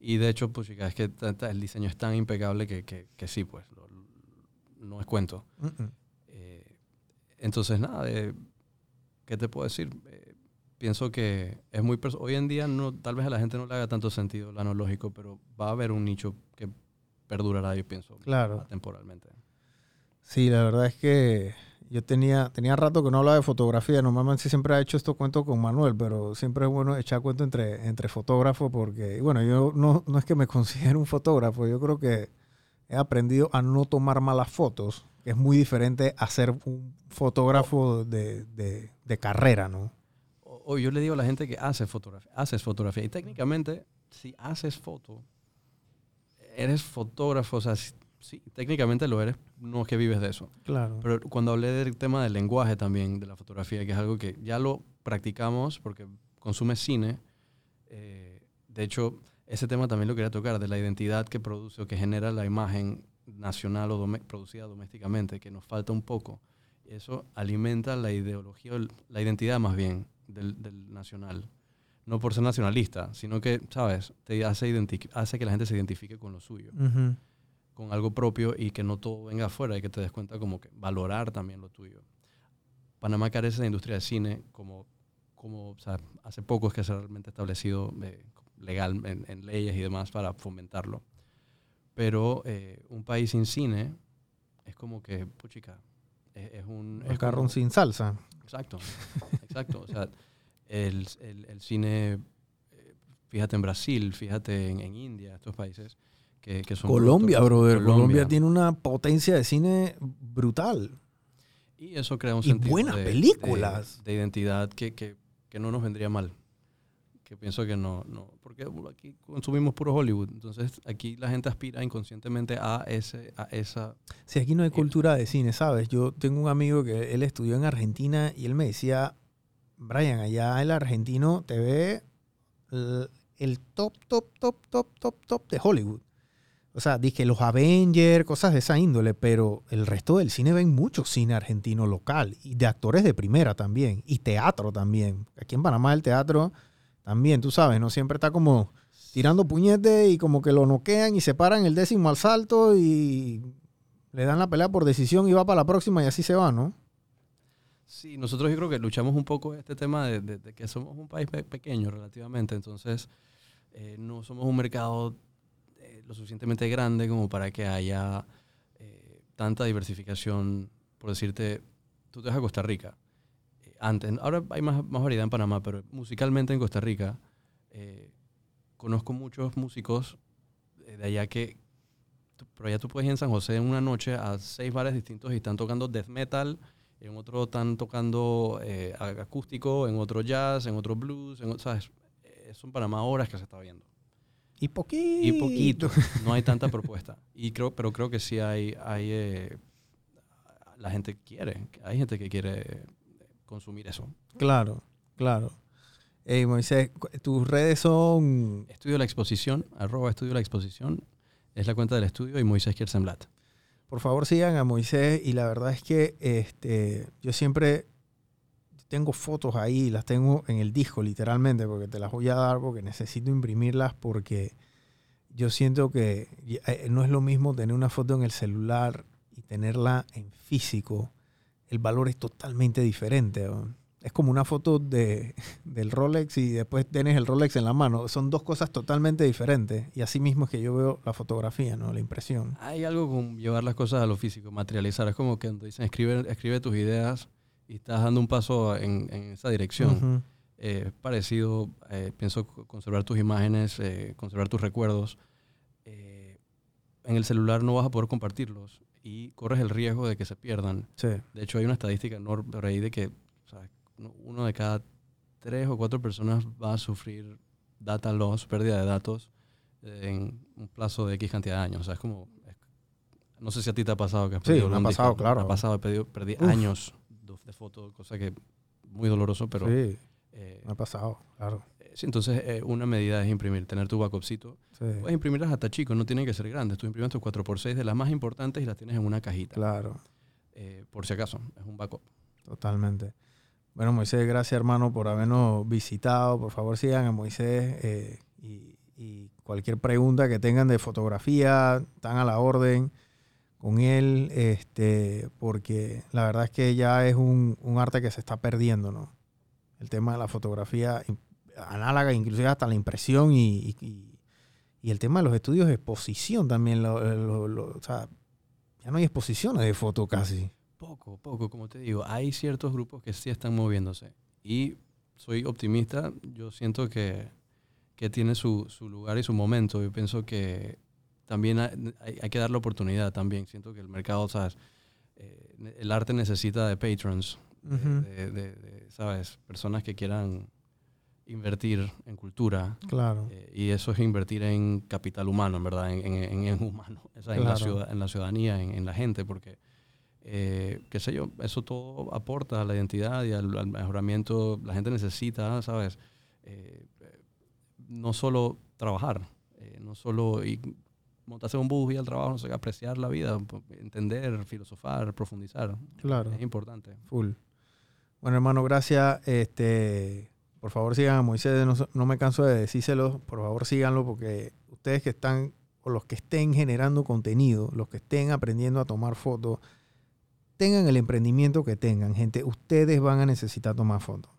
Y de hecho, pues chica, es que el diseño es tan impecable que, que, que sí, pues, lo- no es cuento. Eh, entonces, nada, eh, ¿qué te puedo decir? Pienso que es muy... Hoy en día, no, tal vez a la gente no le haga tanto sentido lo analógico, pero va a haber un nicho que perdurará, yo pienso, Claro. temporalmente. Sí, la verdad es que yo tenía, tenía rato que no hablaba de fotografía. Normalmente siempre he hecho estos cuentos con Manuel, pero siempre es bueno echar cuento entre, entre fotógrafos porque, bueno, yo no, no es que me considere un fotógrafo, yo creo que he aprendido a no tomar malas fotos, que es muy diferente a ser un fotógrafo de, de- de carrera, ¿no? O, yo le digo a la gente que hace fotografía, haces fotografía. Y técnicamente, si haces foto, eres fotógrafo, o sea, sí, técnicamente lo eres, no es que vives de eso. Claro. Pero cuando hablé del tema del lenguaje también, de la fotografía, que es algo que ya lo practicamos porque consume cine, eh, de hecho, ese tema también lo quería tocar, de la identidad que produce o que genera la imagen nacional o dome- producida domésticamente, que nos falta un poco. Eso alimenta la ideología, la identidad más bien del, del nacional. No por ser nacionalista, sino que, ¿sabes? Te hace, hace que la gente se identifique con lo suyo Ujú. con algo propio y que no todo venga afuera y que te des cuenta como que valorar también lo tuyo. Panamá carece de industria de cine como, como o sea, hace poco es que se ha realmente establecido eh, legal en, en leyes y demás para fomentarlo. Pero eh, un país sin cine es como que, puchica, es, es un... es Macarrón como- sin salsa. Exacto, exacto. O sea, el, el- el cine, eh, fíjate en Brasil, fíjate en, en India, estos países que, que son... Colombia, productores- brother. Colombia. Colombia. tiene una potencia de cine brutal. Y eso crea un Y sentido buenas de, películas. De, de identidad que, que, que no nos vendría mal. Que pienso que no, no. Porque aquí consumimos puro Hollywood. Entonces aquí la gente aspira inconscientemente a, ese, a esa... Sí, aquí no hay cultura de cine, ¿sabes? Yo tengo un amigo que él estudió en Argentina y él me decía, Brian, allá el argentino te ve el, el top, top, top, top, top, top de Hollywood. O sea, dije los Avengers, cosas de esa índole, pero el resto del cine ven mucho cine argentino local y de actores de primera también y teatro también. Aquí en Panamá el teatro también, tú sabes, no siempre está como tirando puñetes y como que lo noquean y se paran el décimo al salto y le dan la pelea por decisión y va para la próxima y así se va, ¿no? Sí, nosotros yo creo que luchamos un poco este tema de, que somos un país pe- pequeño relativamente. Entonces eh, no somos un mercado eh, lo suficientemente grande como para que haya eh, tanta diversificación. Por decirte, tú te vas a Costa Rica. Eh, antes, ahora hay más, más variedad en Panamá, pero musicalmente en Costa Rica eh, conozco muchos músicos eh, de allá que, pero allá tú puedes ir en San José en una noche a seis bares distintos y están tocando death metal, en otro están tocando eh, acústico, en otro jazz, en otro blues, en, ¿sabes? Eh, Eso en Panamá horas que se está viendo. Y poquito. Y poquito, no hay tanta propuesta. Y creo, pero creo que sí hay, hay eh, la gente quiere, hay gente que quiere consumir eso. Claro, claro. Ey, Moisés, tus redes son... Estudio la exposición, arroba estudio la exposición, es la cuenta del estudio y Moisés Kiersenblatt. Por favor, sigan a Moisés. Y la verdad es que este, yo siempre tengo fotos ahí, las tengo en el disco, literalmente, porque te las voy a dar porque necesito imprimirlas porque yo siento que eh, no es lo mismo tener una foto en el celular y tenerla en físico. El valor es totalmente diferente. ¿no? Es como una foto de, del Rolex y después tienes el Rolex en la mano. Son dos cosas totalmente diferentes. Y así mismo es que yo veo la fotografía, ¿no? La impresión. Hay algo con llevar las cosas a lo físico, materializar. Es como que cuando dicen escribe, escribe tus ideas y estás dando un paso en, en esa dirección. Eh, parecido, eh, pienso co- conservar tus imágenes, eh, conservar tus recuerdos. En el celular no vas a poder compartirlos y corres el riesgo de que se pierdan. Sí. De hecho, hay una estadística enorme por ahí de que o sea, uno- de cada tres o cuatro personas va a sufrir data loss, pérdida de datos, eh, en un plazo de X cantidad de años. O sea, es como... es- no sé si a ti te ha pasado que has Sí, perdido me ha un disco. pasado, claro. Me ha pasado, he perdido- perdí años de, de fotos, cosa que muy doloroso, pero... sí, eh, me ha pasado, claro. Eh, sí, entonces, eh, una medida es imprimir, tener tu backupcito. Sí, Puedes imprimirlas hasta chicos, no tienen que ser grandes. Tú imprimes tus 4x6 de las más importantes y las tienes en una cajita. claro, eh, por si acaso, es un backup. totalmente. Bueno, Moisés, gracias hermano por habernos visitado. Por favor, sigan a Moisés eh, y, y cualquier pregunta que tengan de fotografía, están a la orden con él, este, porque la verdad es que ya es un, un arte que se está perdiendo, ¿no? El tema de la fotografía análoga, inclusive hasta la impresión y, y- y el tema de los estudios de exposición también. lo- lo- lo- o sea, ya no hay exposiciones de foto casi. Poco, poco, como te digo, hay ciertos grupos que sí están moviéndose. Y soy optimista, yo siento que, que tiene su, su lugar y su momento. Yo pienso que también hay, hay- que darle oportunidad también. Siento que el mercado, ¿sabes? Eh, el arte necesita de patrons, de- Ujú. de, de- de, ¿sabes? Personas que quieran invertir en cultura. Claro. Eh, y eso es invertir en capital humano, en verdad, en, en, en humano, o sea, en, la Claro. ciudad, en la ciudadanía, en, en la gente, porque, eh, qué sé yo, eso todo aporta a la identidad y al, al mejoramiento. La gente necesita, ¿sabes? Eh, no solo trabajar, no solo y montarse un bus y al trabajo, no sé, apreciar la vida, entender, filosofar, profundizar. Claro. Es importante. Full. Bueno, hermano, gracias. Este, por favor, sigan a Moisés. No, no me canso de decírselo. Por favor, síganlo porque ustedes que están, o los que estén generando contenido, los que estén aprendiendo a tomar fotos, tengan el emprendimiento que tengan, gente, ustedes van a necesitar tomar fotos.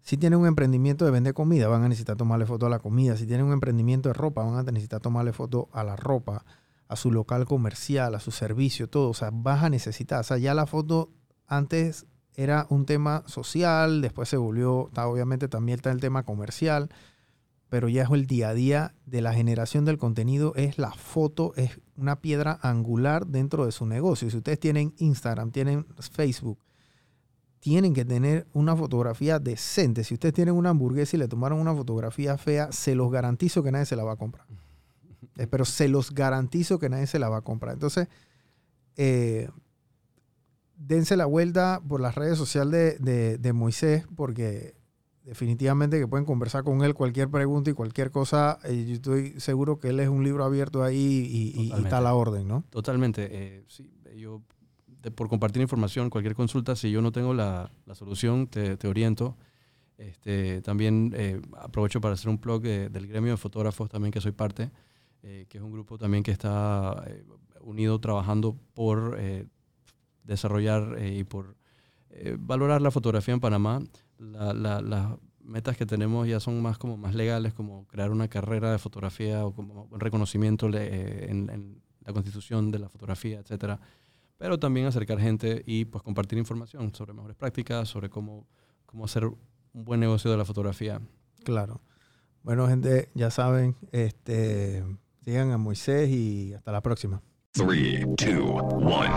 Si tienen un emprendimiento de vender comida, van a necesitar tomarle foto a la comida. Si tienen un emprendimiento de ropa, van a necesitar tomarle foto a la ropa, a su local comercial, a su servicio, todo. O sea, vas a necesitar. O sea, ya la foto antes era un tema social, después se volvió, obviamente también está el tema comercial, pero ya es el día a día de la generación del contenido, es la foto, es una piedra angular dentro de su negocio. Si ustedes tienen Instagram, tienen Facebook, tienen que tener una fotografía decente. Si ustedes tienen una hamburguesa y le tomaron una fotografía fea, se los garantizo que nadie se la va a comprar. Eh, Pero se los garantizo que nadie se la va a comprar. Entonces, eh, dense la vuelta por las redes sociales de, de- de Moisés, porque definitivamente que pueden conversar con él cualquier pregunta y cualquier cosa. eh, yo estoy seguro que él es un libro abierto ahí y, y- y está a la orden, ¿no? Totalmente. eh, sí, yo, de- por compartir información, cualquier consulta, si yo no tengo la, la solución, te, te oriento. Este, también eh, aprovecho para hacer un blog de- del gremio de fotógrafos también que soy parte, eh, que es un grupo también que está eh, unido trabajando por eh, desarrollar eh, y por eh, valorar la fotografía en Panamá. La- la- la- metas que tenemos ya son más como más legales, como crear una carrera de fotografía o como un reconocimiento le- en, en la constitución de la fotografía, etcétera. Pero también acercar gente y pues compartir información sobre mejores prácticas, sobre cómo, cómo hacer un buen negocio de la fotografía. Claro. Bueno, gente, ya saben, este, sigan a Moisés y hasta la próxima. Three, two, one.